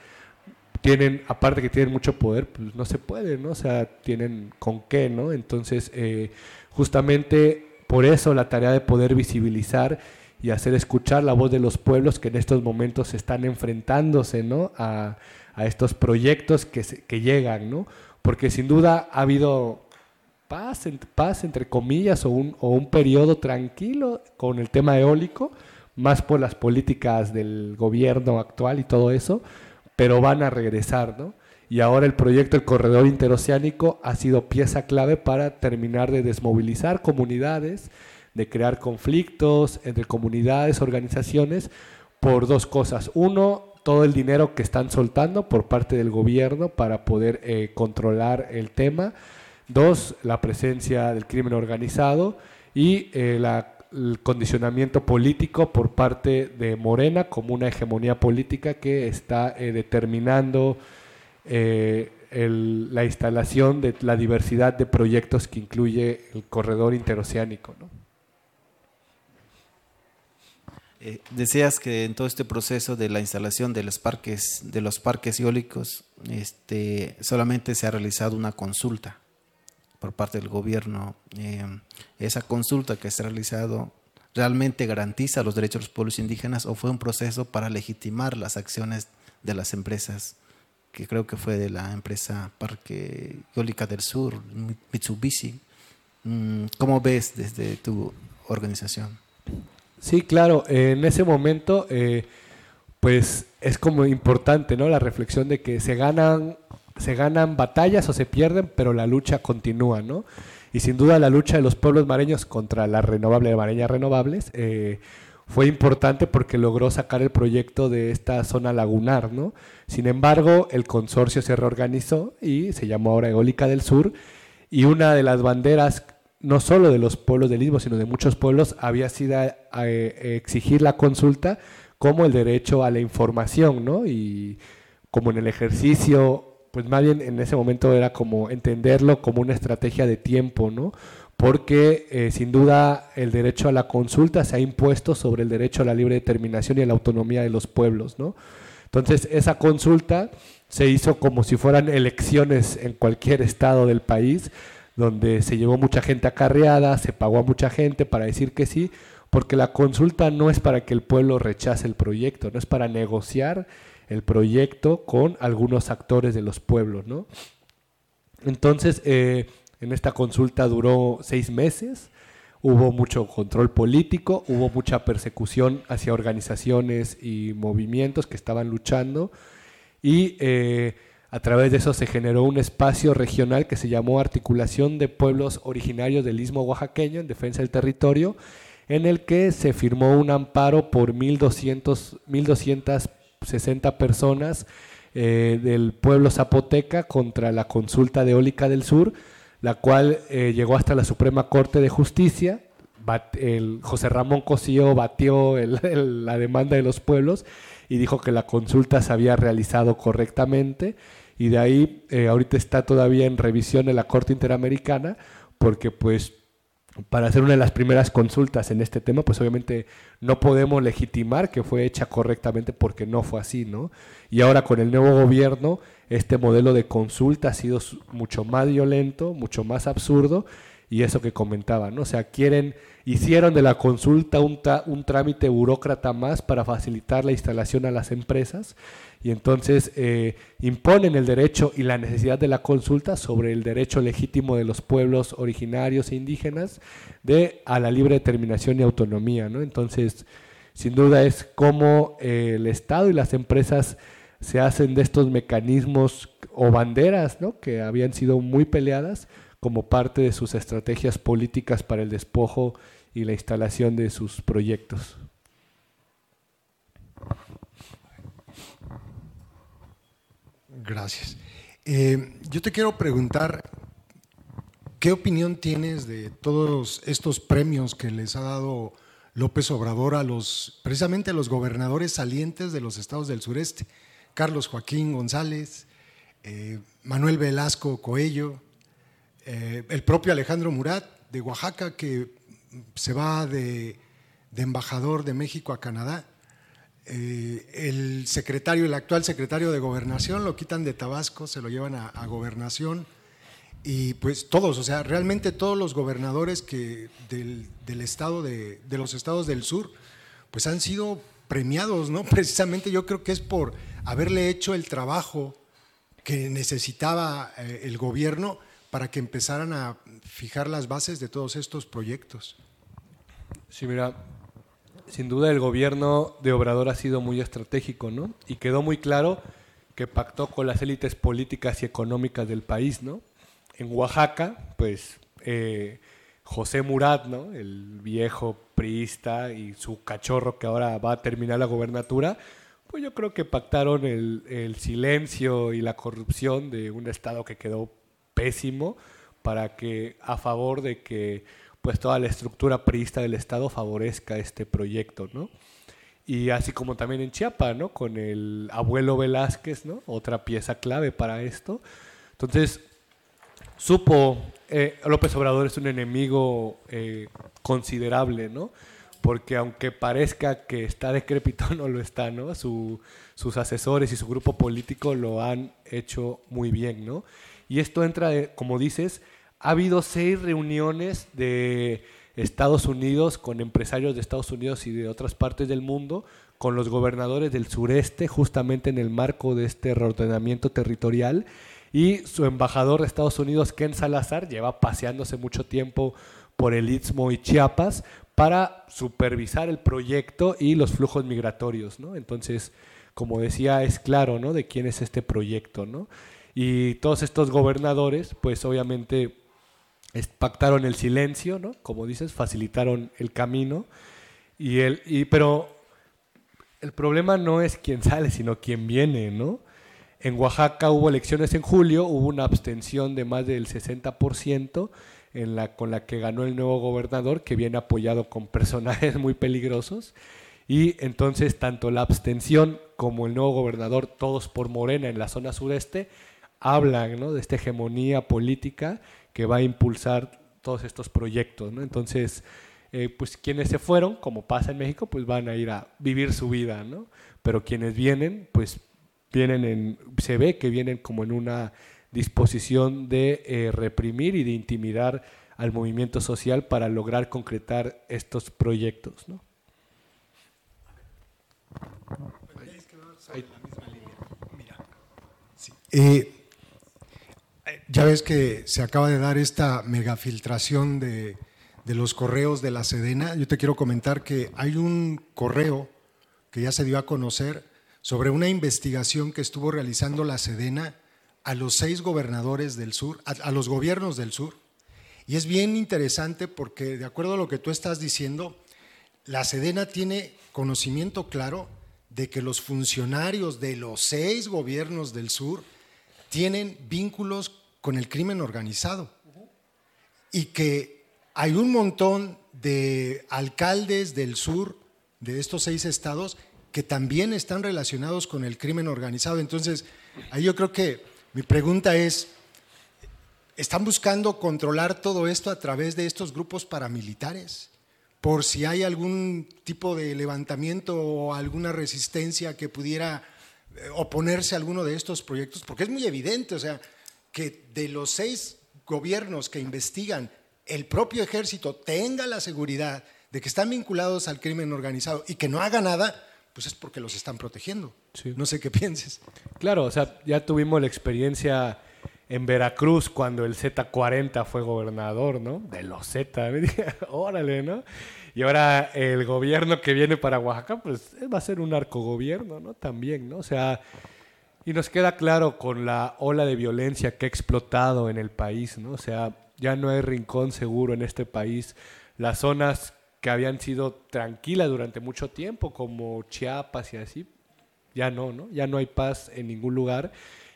B: tienen, aparte que tienen mucho poder, pues no se puede, ¿no? O sea, tienen con qué, ¿no? Entonces, eh, justamente por eso la tarea de poder visibilizar y hacer escuchar la voz de los pueblos que en estos momentos están enfrentándose, ¿no? A, a estos proyectos que, que llegan, ¿no? Porque sin duda ha habido paz, paz entre comillas, o un, o un periodo tranquilo con el tema eólico, más por las políticas del gobierno actual y todo eso, pero van a regresar, ¿no? Y ahora el proyecto El Corredor Interoceánico ha sido pieza clave para terminar de desmovilizar comunidades, de crear conflictos entre comunidades, organizaciones, por dos cosas. Uno, todo el dinero que están soltando por parte del gobierno para poder eh, controlar el tema. Dos, la presencia del crimen organizado y eh, el condicionamiento político por parte de Morena como una hegemonía política que está eh, determinando la instalación de la diversidad de proyectos que incluye el corredor interoceánico. ¿no?
C: Decías que en todo este proceso de la instalación de los parques, de los parques eólicos, este, solamente se ha realizado una consulta por parte del gobierno, eh, esa consulta que se ha realizado realmente garantiza los derechos de los pueblos indígenas o fue un proceso para legitimar las acciones de las empresas, que creo que fue de la empresa Parque Eólica del Sur, Mitsubishi. Mm, ¿Cómo ves desde tu organización?
B: Sí, claro, en ese momento, eh, pues es como importante, ¿no? La reflexión de que se ganan se ganan batallas o se pierden, pero la lucha continúa, ¿no? Y sin duda la lucha de los pueblos mareños contra las renovables mareñas renovables eh, fue importante porque logró sacar el proyecto de esta zona lagunar, ¿no? Sin embargo, el consorcio se reorganizó y se llamó ahora Eólica del Sur y una de las banderas no solo de los pueblos del Istmo, sino de muchos pueblos, había sido eh, exigir la consulta como el derecho a la información, ¿no? Y como en el ejercicio pues más bien en ese momento era como entenderlo como una estrategia de tiempo, ¿no? Porque eh, sin duda el derecho a la consulta se ha impuesto sobre el derecho a la libre determinación y a la autonomía de los pueblos, ¿no? Entonces esa consulta se hizo como si fueran elecciones en cualquier estado del país, donde se llevó mucha gente acarreada, se pagó a mucha gente para decir que sí, porque la consulta no es para que el pueblo rechace el proyecto, no es para negociar el proyecto con algunos actores de los pueblos, ¿no? Entonces, eh, en esta consulta duró seis meses, hubo mucho control político, hubo mucha persecución hacia organizaciones y movimientos que estaban luchando y eh, a través de eso se generó un espacio regional que se llamó Articulación de Pueblos Originarios del Istmo Oaxaqueño en Defensa del Territorio, en el que se firmó un amparo por 1.200, 1.200 60 personas eh, del pueblo zapoteca contra la consulta de eólica del sur, la cual eh, llegó hasta la Suprema Corte de Justicia. el José Ramón Cosío batió la demanda de los pueblos y dijo que la consulta se había realizado correctamente y de ahí eh, ahorita está todavía en revisión en la Corte Interamericana porque pues para hacer una de las primeras consultas en este tema, pues obviamente no podemos legitimar que fue hecha correctamente porque no fue así, ¿no? Y ahora con el nuevo gobierno, este modelo de consulta ha sido mucho más violento, mucho más absurdo, y eso que comentaba, ¿no? O sea, quieren, hicieron de la consulta un, un trámite burócrata más para facilitar la instalación a las empresas, y entonces eh, imponen el derecho y la necesidad de la consulta sobre el derecho legítimo de los pueblos originarios e indígenas de a la libre determinación y autonomía, ¿no? Entonces, sin duda es cómo eh, el Estado y las empresas se hacen de estos mecanismos o banderas, ¿no? Que habían sido muy peleadas, como parte de sus estrategias políticas para el despojo y la instalación de sus proyectos.
D: Gracias. Eh, yo te quiero preguntar, ¿qué opinión tienes de todos estos premios que les ha dado López Obrador a los, precisamente a los gobernadores salientes de los estados del sureste? Carlos Joaquín González, eh, Manuel Velasco Coello, eh, el propio Alejandro Murat de Oaxaca, que se va de, embajador de México a Canadá. Eh, el secretario, el actual secretario de Gobernación, lo quitan de Tabasco, se lo llevan a, Gobernación. Y pues todos, o sea, realmente todos los gobernadores que del, estado de, los estados del sur, pues han sido premiados, ¿no? Precisamente yo creo que es por haberle hecho el trabajo que necesitaba eh, el gobierno para que empezaran a fijar las bases de todos estos proyectos.
B: Sí, mira, sin duda el gobierno de Obrador ha sido muy estratégico, ¿no? Y quedó muy claro que pactó con las élites políticas y económicas del país, ¿no? En Oaxaca, pues eh, José Murat, ¿no? El viejo priista y su cachorro que ahora va a terminar la gobernatura, pues yo creo que pactaron el, el silencio y la corrupción de un Estado que quedó pésimo para que a favor de que pues toda la estructura priista del Estado favorezca este proyecto, ¿no? Y así como también en Chiapas, ¿no? Con el abuelo Velázquez, ¿no? Otra pieza clave para esto. Entonces, supo, eh, López Obrador es un enemigo eh, considerable, ¿no? Porque aunque parezca que está decrépito, no lo está, ¿no? sus asesores y su grupo político lo han hecho muy bien, ¿no? Y esto entra, como dices, ha habido seis reuniones de Estados Unidos con empresarios de Estados Unidos y de otras partes del mundo, con los gobernadores del sureste, justamente en el marco de este reordenamiento territorial. Y su embajador de Estados Unidos, Ken Salazar, lleva paseándose mucho tiempo por el Istmo y Chiapas para supervisar el proyecto y los flujos migratorios. ¿no? Entonces, como decía, es claro ¿no? de quién es este proyecto. ¿no? Y todos estos gobernadores, pues obviamente pactaron el silencio, ¿no? Como dices, facilitaron el camino. Y el, pero el problema no es quién sale, sino quién viene, ¿no? En Oaxaca hubo elecciones en julio, hubo una abstención de más del 60% en la, con la que ganó el nuevo gobernador, que viene apoyado con personajes muy peligrosos. Y entonces tanto la abstención como el nuevo gobernador, todos por Morena en la zona sureste, hablan ¿no? de esta hegemonía política que va a impulsar todos estos proyectos. ¿no? Entonces, eh, pues quienes se fueron, como pasa en México, pues van a ir a vivir su vida, ¿no? Pero quienes vienen, pues vienen en, se ve que vienen como en una disposición de eh, reprimir y de intimidar al movimiento social para lograr concretar estos proyectos, ¿no?
D: Eh, ya ves que se acaba de dar esta megafiltración de, los correos de la Sedena. Yo te quiero comentar que hay un correo que ya se dio a conocer sobre una investigación que estuvo realizando la Sedena a los seis gobernadores del sur, a, los gobiernos del sur. Y es bien interesante porque, de acuerdo a lo que tú estás diciendo, la Sedena tiene conocimiento claro de que los funcionarios de los seis gobiernos del sur tienen vínculos con el crimen organizado y que hay un montón de alcaldes del sur de estos seis estados que también están relacionados con el crimen organizado. Entonces, ahí yo creo que mi pregunta es, ¿están buscando controlar todo esto a través de estos grupos paramilitares? Por si hay algún tipo de levantamiento o alguna resistencia que pudiera eh, oponerse a alguno de estos proyectos, porque es muy evidente, o sea, que de los seis gobiernos que investigan, el propio ejército tenga la seguridad de que están vinculados al crimen organizado y que no haga nada, pues es porque los están protegiendo. No sé qué pienses.
B: Claro, o sea, ya tuvimos la experiencia en Veracruz cuando el Z40 fue gobernador, ¿no? De los Z, órale, ¿no? Y ahora el gobierno que viene para Oaxaca, pues va a ser un arcogobierno, ¿no? También, ¿no? O sea, y nos queda claro con la ola de violencia que ha explotado en el país, ¿no? O sea, ya no hay rincón seguro en este país. Las zonas que habían sido tranquilas durante mucho tiempo, como Chiapas y así, ya no, ¿no? Ya no hay paz en ningún lugar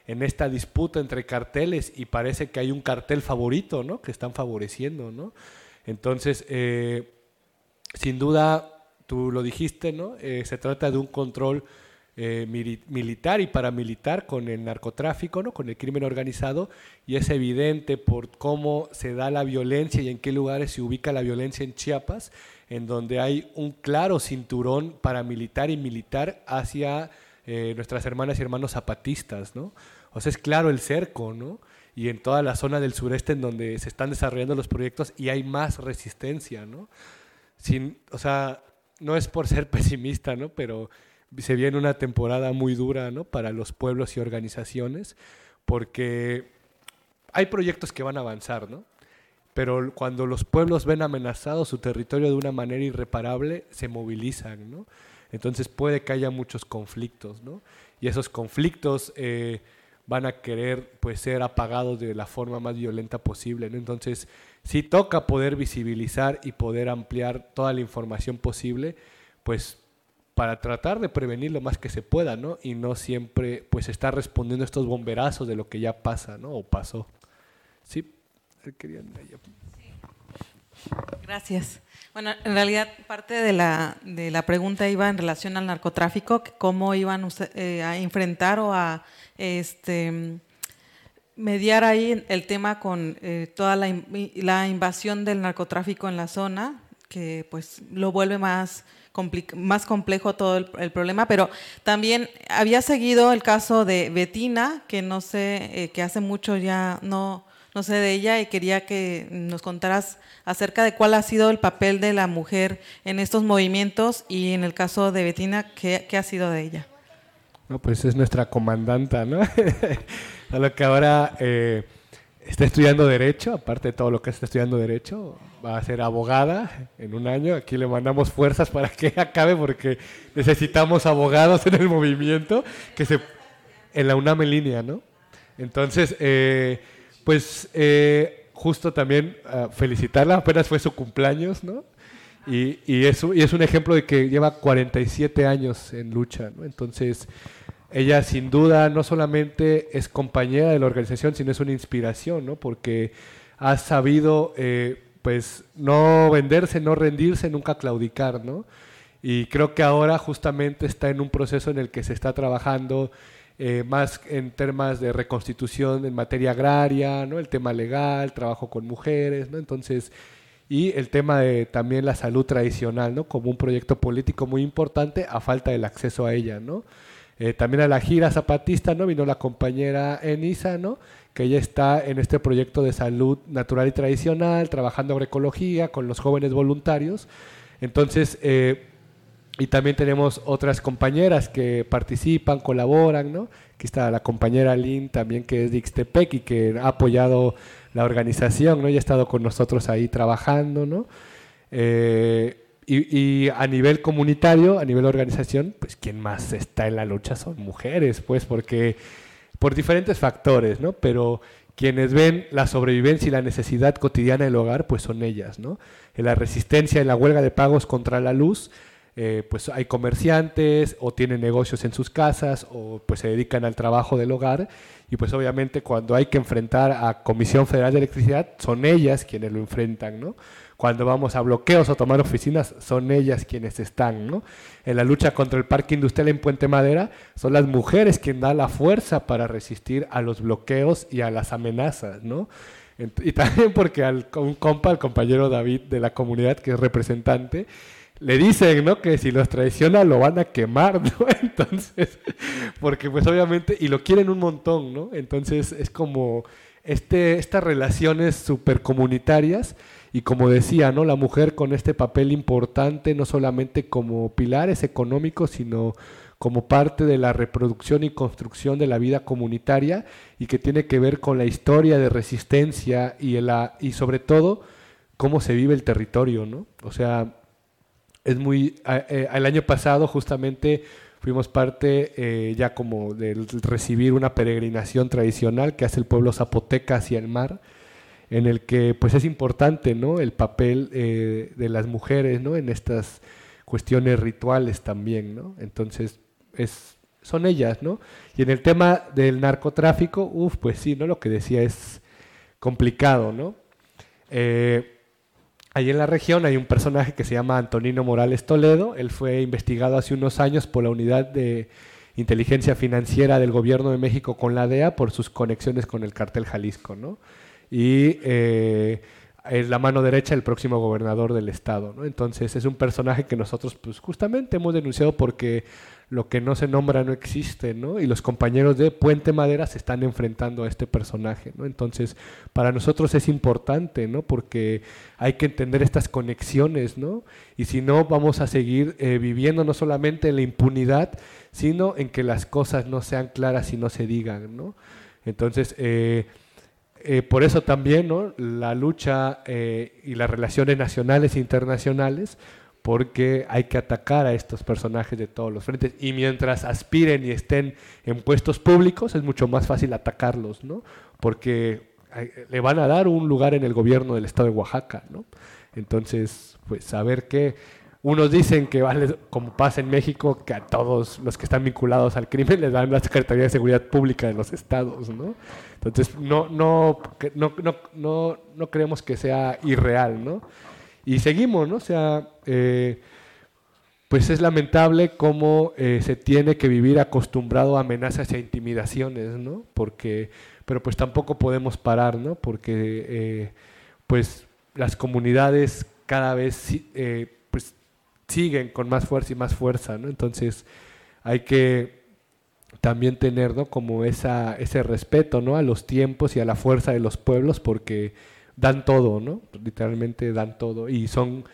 B: en esta disputa entre carteles y parece que hay un cartel favorito, ¿no? Que están favoreciendo, ¿no? Entonces, eh, sin duda, tú lo dijiste, ¿no? Eh, se trata de un control eh, militar y paramilitar con el narcotráfico, ¿no? con el crimen organizado, y es evidente por cómo se da la violencia y en qué lugares se ubica la violencia en Chiapas, en donde hay un claro cinturón paramilitar y militar hacia nuestras hermanas y hermanos zapatistas, ¿no? O sea, es claro el cerco, ¿no? Y en toda la zona del sureste en donde se están desarrollando los proyectos y hay más resistencia, ¿no? Sin, o sea, no es por ser pesimista, ¿no? Pero se viene una temporada muy dura, ¿no? Para los pueblos y organizaciones, porque hay proyectos que van a avanzar, ¿no? Pero cuando los pueblos ven amenazado su territorio de una manera irreparable, se movilizan, ¿no? Entonces puede que haya muchos conflictos, ¿no? Y esos conflictos eh, van a querer pues ser apagados de la forma más violenta posible. Entonces, si toca poder visibilizar y poder ampliar toda la información posible, pues para tratar de prevenir lo más que se pueda, ¿no? Y no siempre pues estar respondiendo estos bomberazos de lo que ya pasa, ¿no? O pasó. Sí, querían...
E: Gracias. Bueno, en realidad parte de la, de la pregunta iba en relación al narcotráfico, cómo iban eh, a enfrentar o a este, mediar ahí el tema con eh, toda la, la, invasión del narcotráfico en la zona, que pues lo vuelve más, más complejo todo el, problema, pero también había seguido el caso de Betina, que no sé, eh, que hace mucho ya no no sé de ella y quería que nos contaras acerca de cuál ha sido el papel de la mujer en estos movimientos y en el caso de Betina, ¿qué, ha sido de ella?
B: No, pues es nuestra comandanta, ¿no? a lo que ahora eh, está estudiando Derecho, aparte de todo lo que está estudiando Derecho, va a ser abogada en un año. Aquí le mandamos fuerzas para que acabe porque necesitamos abogados en el movimiento, que se en la UNAM en línea, ¿no? Entonces, eh, pues eh, justo también ah, felicitarla, apenas fue su cumpleaños, ¿no? Y, es, y es un ejemplo de que lleva 47 años en lucha, ¿no? Entonces, ella sin duda no solamente es compañera de la organización, sino es una inspiración, ¿no? Porque ha sabido, eh, pues, no venderse, no rendirse, nunca claudicar, ¿no? Y creo que ahora justamente está en un proceso en el que se está trabajando eh, más en temas de reconstitución en materia agraria, ¿no? el tema legal, trabajo con mujeres, ¿no? entonces, y el tema de también la salud tradicional, ¿no? como un proyecto político muy importante a falta del acceso a ella. ¿no? Eh, también a la gira zapatista ¿no? vino la compañera Enisa, ¿no? que ella está en este proyecto de salud natural y tradicional, trabajando agroecología con los jóvenes voluntarios. Entonces, eh, y también tenemos otras compañeras que participan, colaboran, ¿no? Aquí está la compañera Lynn también que es de Ixtepec y que ha apoyado la organización, ¿no? Y ha estado con nosotros ahí trabajando, ¿no? Eh, y, a nivel comunitario, a nivel organización, pues quien más está en la lucha son mujeres, pues porque por diferentes factores, ¿no? Pero quienes ven la sobrevivencia y la necesidad cotidiana del hogar, pues son ellas, ¿no? En la resistencia en la huelga de pagos contra la luz, eh, pues hay comerciantes o tienen negocios en sus casas o pues se dedican al trabajo del hogar y pues obviamente cuando hay que enfrentar a Comisión Federal de Electricidad son ellas quienes lo enfrentan, ¿no? Cuando vamos a bloqueos o tomar oficinas son ellas quienes están, ¿no? En la lucha contra el parque industrial en Puente Madera son las mujeres quienes dan la fuerza para resistir a los bloqueos y a las amenazas, ¿no? Y también porque al, un compa, el compañero David de la comunidad que es representante, le dicen, ¿no? Que si los traiciona lo van a quemar, ¿no? Entonces, porque pues obviamente, y lo quieren un montón, ¿no? Entonces es como este, estas relaciones súper comunitarias y como decía, ¿no? La mujer con este papel importante, no solamente como pilares económicos, sino como parte de la reproducción y construcción de la vida comunitaria y que tiene que ver con la historia de resistencia y, la, y sobre todo cómo se vive el territorio, ¿no? O sea, es muy... Eh, el año pasado justamente fuimos parte eh, ya como de recibir una peregrinación tradicional que hace el pueblo zapoteca hacia el mar en el que pues es importante, ¿no? El papel eh, de las mujeres, ¿no? En estas cuestiones rituales también, ¿no? Entonces, es, son ellas, ¿no? Y en el tema del narcotráfico, uff, pues sí, ¿no? Lo que decía es complicado, ¿no? Eh, Ahí en la región hay un personaje que se llama Antonino Morales Toledo. Él fue investigado hace unos años por la unidad de inteligencia financiera del gobierno de México con la DEA por sus conexiones con el cartel Jalisco, ¿no? Y eh, es la mano derecha del próximo gobernador del estado, ¿no? Entonces es un personaje que nosotros pues justamente hemos denunciado porque lo que no se nombra no existe, ¿no? Y los compañeros de Puente Madera se están enfrentando a este personaje, ¿no? Entonces, para nosotros es importante, ¿no? Porque hay que entender estas conexiones, ¿no? Y si no, vamos a seguir eh, viviendo no solamente en la impunidad, sino en que las cosas no sean claras y no se digan, ¿no? Entonces, eh, eh, por eso también, ¿no? La lucha y las relaciones nacionales e internacionales porque hay que atacar a estos personajes de todos los frentes y mientras aspiren y estén en puestos públicos es mucho más fácil atacarlos, ¿no? Porque le van a dar un lugar en el gobierno del estado de Oaxaca, ¿no? Entonces, pues saber que unos dicen que vale, como pasa en México, que a todos los que están vinculados al crimen les dan la Secretaría de Seguridad Pública de los estados, ¿no? Entonces, no, no, no, no, no, creemos que sea irreal, ¿no? Y seguimos, ¿no? O sea, eh, pues es lamentable cómo eh, se tiene que vivir acostumbrado a amenazas e intimidaciones, ¿no? Porque, pero pues tampoco podemos parar, ¿no? Porque eh, pues las comunidades cada vez pues siguen con más fuerza y más fuerza, ¿no? Entonces hay que también tener, ¿no? Como esa, ese respeto, ¿no? A los tiempos y a la fuerza de los pueblos, porque dan todo, ¿no? Literalmente dan todo y son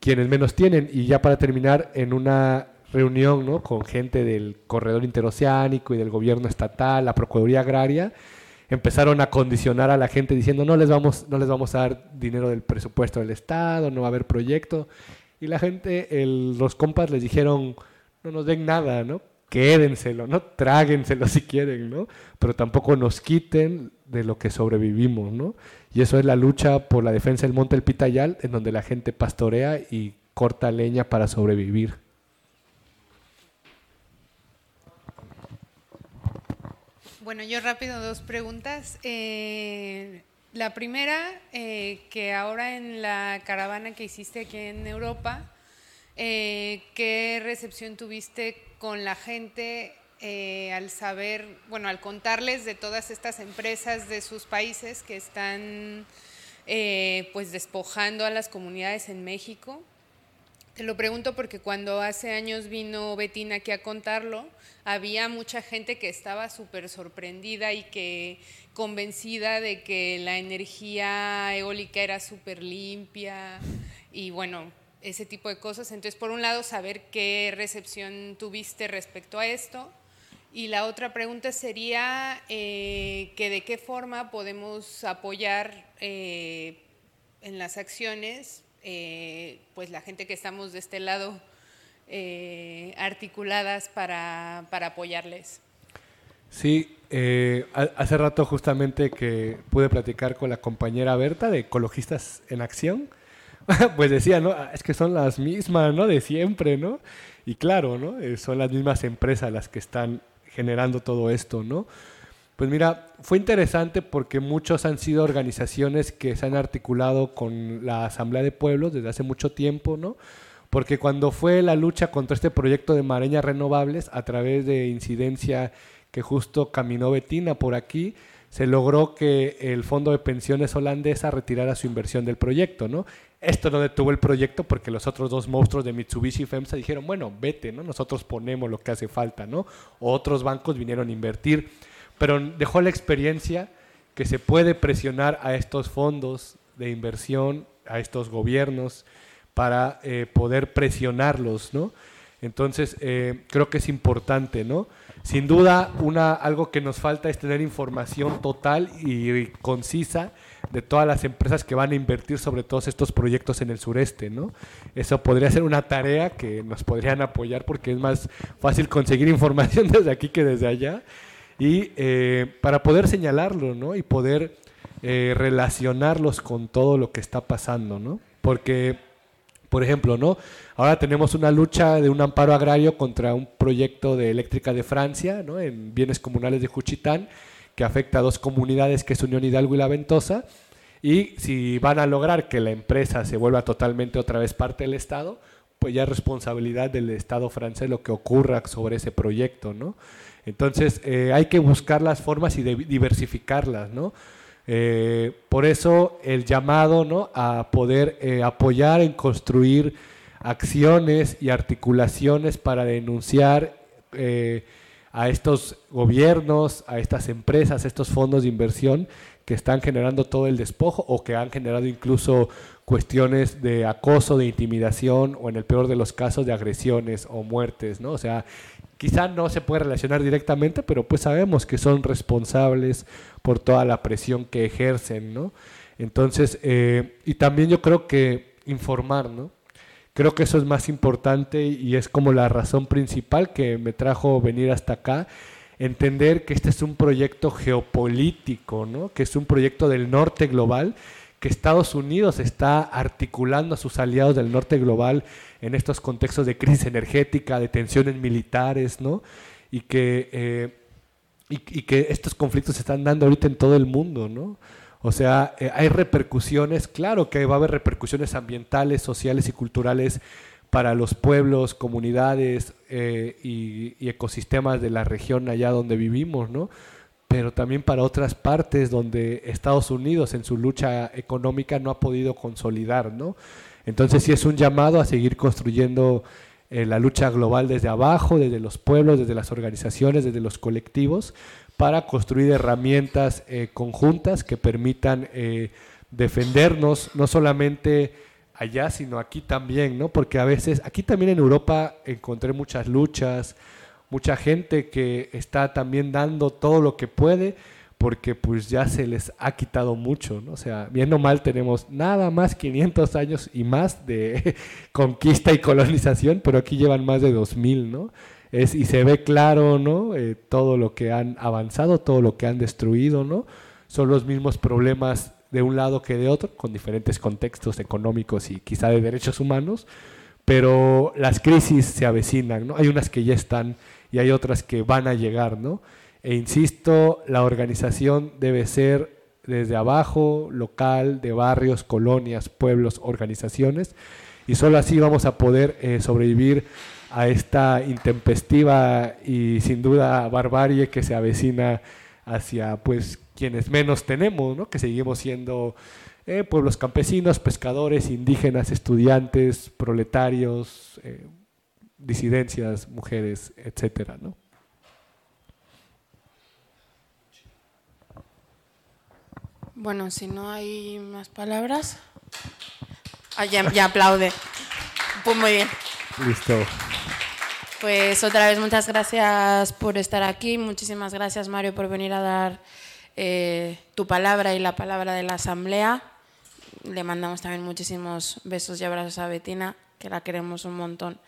B: quienes menos tienen. Y ya para terminar, en una reunión ¿no? con gente del corredor interoceánico y del gobierno estatal, la Procuraduría Agraria, empezaron a condicionar a la gente diciendo no les vamos, no les vamos a dar dinero del presupuesto del Estado, no va a haber proyecto. Y la gente, el, los compas les dijeron, no nos den nada, ¿no? Quédenselo, ¿no? Tráguenselo si quieren, ¿no? Pero tampoco nos quiten de lo que sobrevivimos, ¿no? Y eso es la lucha por la defensa del monte El Pitayal, en donde la gente pastorea y corta leña para sobrevivir.
F: Bueno, yo rápido dos preguntas. Eh, la primera, eh, que ahora en la caravana que hiciste aquí en Europa, eh, ¿qué recepción tuviste con la gente eh, al saber, bueno, al contarles de todas estas empresas de sus países que están eh, pues despojando a las comunidades en México. Te lo pregunto porque cuando hace años vino Betina aquí a contarlo, había mucha gente que estaba súper sorprendida y que convencida de que la energía eólica era súper limpia y bueno, ese tipo de cosas. Entonces, por un lado, saber qué recepción tuviste respecto a esto y la otra pregunta sería eh, que de qué forma podemos apoyar eh, en las acciones, eh, pues la gente que estamos de este lado articuladas para, para, apoyarles.
B: Sí, hace rato justamente que pude platicar con la compañera Berta de Ecologistas en Acción, pues decía, ¿no? Ah, es que son las mismas, ¿no? De siempre, ¿no? Y claro, ¿no? son las mismas empresas las que están generando todo esto, ¿no? Pues mira, fue interesante porque muchos han sido organizaciones que se han articulado con la Asamblea de Pueblos desde hace mucho tiempo, ¿no? Porque cuando fue la lucha contra este proyecto de Mareñas Renovables, a través de incidencia que justo caminó Betina por aquí, se logró que el Fondo de Pensiones holandesa retirara su inversión del proyecto, ¿no? Esto no detuvo el proyecto porque los otros dos monstruos de Mitsubishi y FEMSA dijeron, bueno, vete, ¿no? Nosotros ponemos lo que hace falta, ¿no? otros bancos vinieron a invertir, pero dejó la experiencia que se puede presionar a estos fondos de inversión, a estos gobiernos, para eh, poder presionarlos, ¿no? Entonces, eh, creo que es importante, ¿no? Sin duda, una, algo que nos falta es tener información total y concisa de todas las empresas que van a invertir sobre todos estos proyectos en el sureste, ¿no? Eso podría ser una tarea que nos podrían apoyar porque es más fácil conseguir información desde aquí que desde allá y eh, para poder señalarlo, ¿no? Y poder eh, relacionarlos con todo lo que está pasando, ¿no? Porque, por ejemplo, ¿no? Ahora tenemos una lucha de un amparo agrario contra un proyecto de eléctrica de Francia, ¿no? En bienes comunales de Juchitán, que afecta a dos comunidades, que es Unión Hidalgo y La Ventosa. Y si van a lograr que la empresa se vuelva totalmente otra vez parte del Estado, pues ya es responsabilidad del Estado francés lo que ocurra sobre ese proyecto, ¿no? Entonces eh, hay que buscar las formas y diversificarlas, ¿no? Eh, por eso el llamado ¿no? a poder eh, apoyar en construir acciones y articulaciones para denunciar a estos gobiernos, a estas empresas, a estos fondos de inversión que están generando todo el despojo o que han generado incluso cuestiones de acoso, de intimidación o en el peor de los casos de agresiones o muertes, ¿no? O sea, quizá no se puede relacionar directamente, pero pues sabemos que son responsables por toda la presión que ejercen, ¿no? Entonces, eh, y también yo creo que informar, ¿no? Creo que eso es más importante y es como la razón principal que me trajo venir hasta acá, entender que este es un proyecto geopolítico, ¿no? Que es un proyecto del norte global que Estados Unidos está articulando a sus aliados del norte global en estos contextos de crisis energética, de tensiones militares, ¿no? Y que, eh, y, que estos conflictos se están dando ahorita en todo el mundo, ¿no? O sea, eh, hay repercusiones, claro que va a haber repercusiones ambientales, sociales y culturales para los pueblos, comunidades eh, y, y, ecosistemas de la región allá donde vivimos, ¿no? Pero también para otras partes donde Estados Unidos en su lucha económica no ha podido consolidar, ¿no? Entonces sí es un llamado a seguir construyendo eh, la lucha global desde abajo, desde los pueblos, desde las organizaciones, desde los colectivos, para construir herramientas eh, conjuntas que permitan eh, defendernos no solamente allá, sino aquí también, ¿no? Porque a veces, aquí también en Europa encontré muchas luchas, mucha gente que está también dando todo lo que puede porque pues ya se les ha quitado mucho, ¿no? O sea, viendo mal tenemos nada más 500 años y más de conquista y colonización, pero aquí llevan más de 2000, ¿no? Es, y se ve claro, ¿no? Eh, todo lo que han avanzado, todo lo que han destruido, ¿no? Son los mismos problemas de un lado que de otro, con diferentes contextos económicos y quizá de derechos humanos, pero las crisis se avecinan, ¿no? Hay unas que ya están y hay otras que van a llegar, ¿no? E insisto, la organización debe ser desde abajo, local, de barrios, colonias, pueblos, organizaciones, y solo así vamos a poder eh, sobrevivir a esta intempestiva y sin duda barbarie que se avecina hacia pues quienes menos tenemos, ¿no? que seguimos siendo eh, pueblos campesinos, pescadores, indígenas, estudiantes, proletarios, eh, disidencias, mujeres, etcétera, ¿no?
A: Bueno, si no hay más palabras. Ah, ya, aplaude. Pues muy bien.
B: Listo.
A: Pues otra vez muchas gracias por estar aquí. Muchísimas gracias, Mario, por venir a dar eh, tu palabra y la palabra de la Asamblea. Le mandamos también muchísimos besos y abrazos a Betina, que la queremos un montón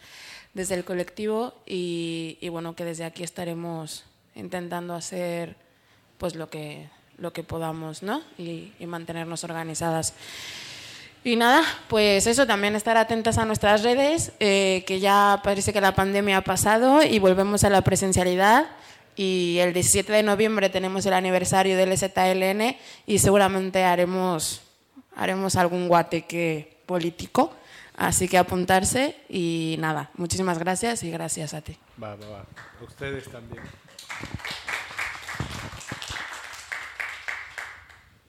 A: desde el colectivo y, bueno, que desde aquí estaremos intentando hacer pues lo que, lo que podamos, ¿no? Y, mantenernos organizadas. Y nada, pues eso, también estar atentas a nuestras redes, eh, que ya parece que la pandemia ha pasado y volvemos a la presencialidad. Y el 17 de noviembre tenemos el aniversario del ZLN y seguramente haremos, haremos algún guateque político Así que apuntarse y nada, muchísimas gracias y gracias a ti.
B: Va, va, va. A ustedes también.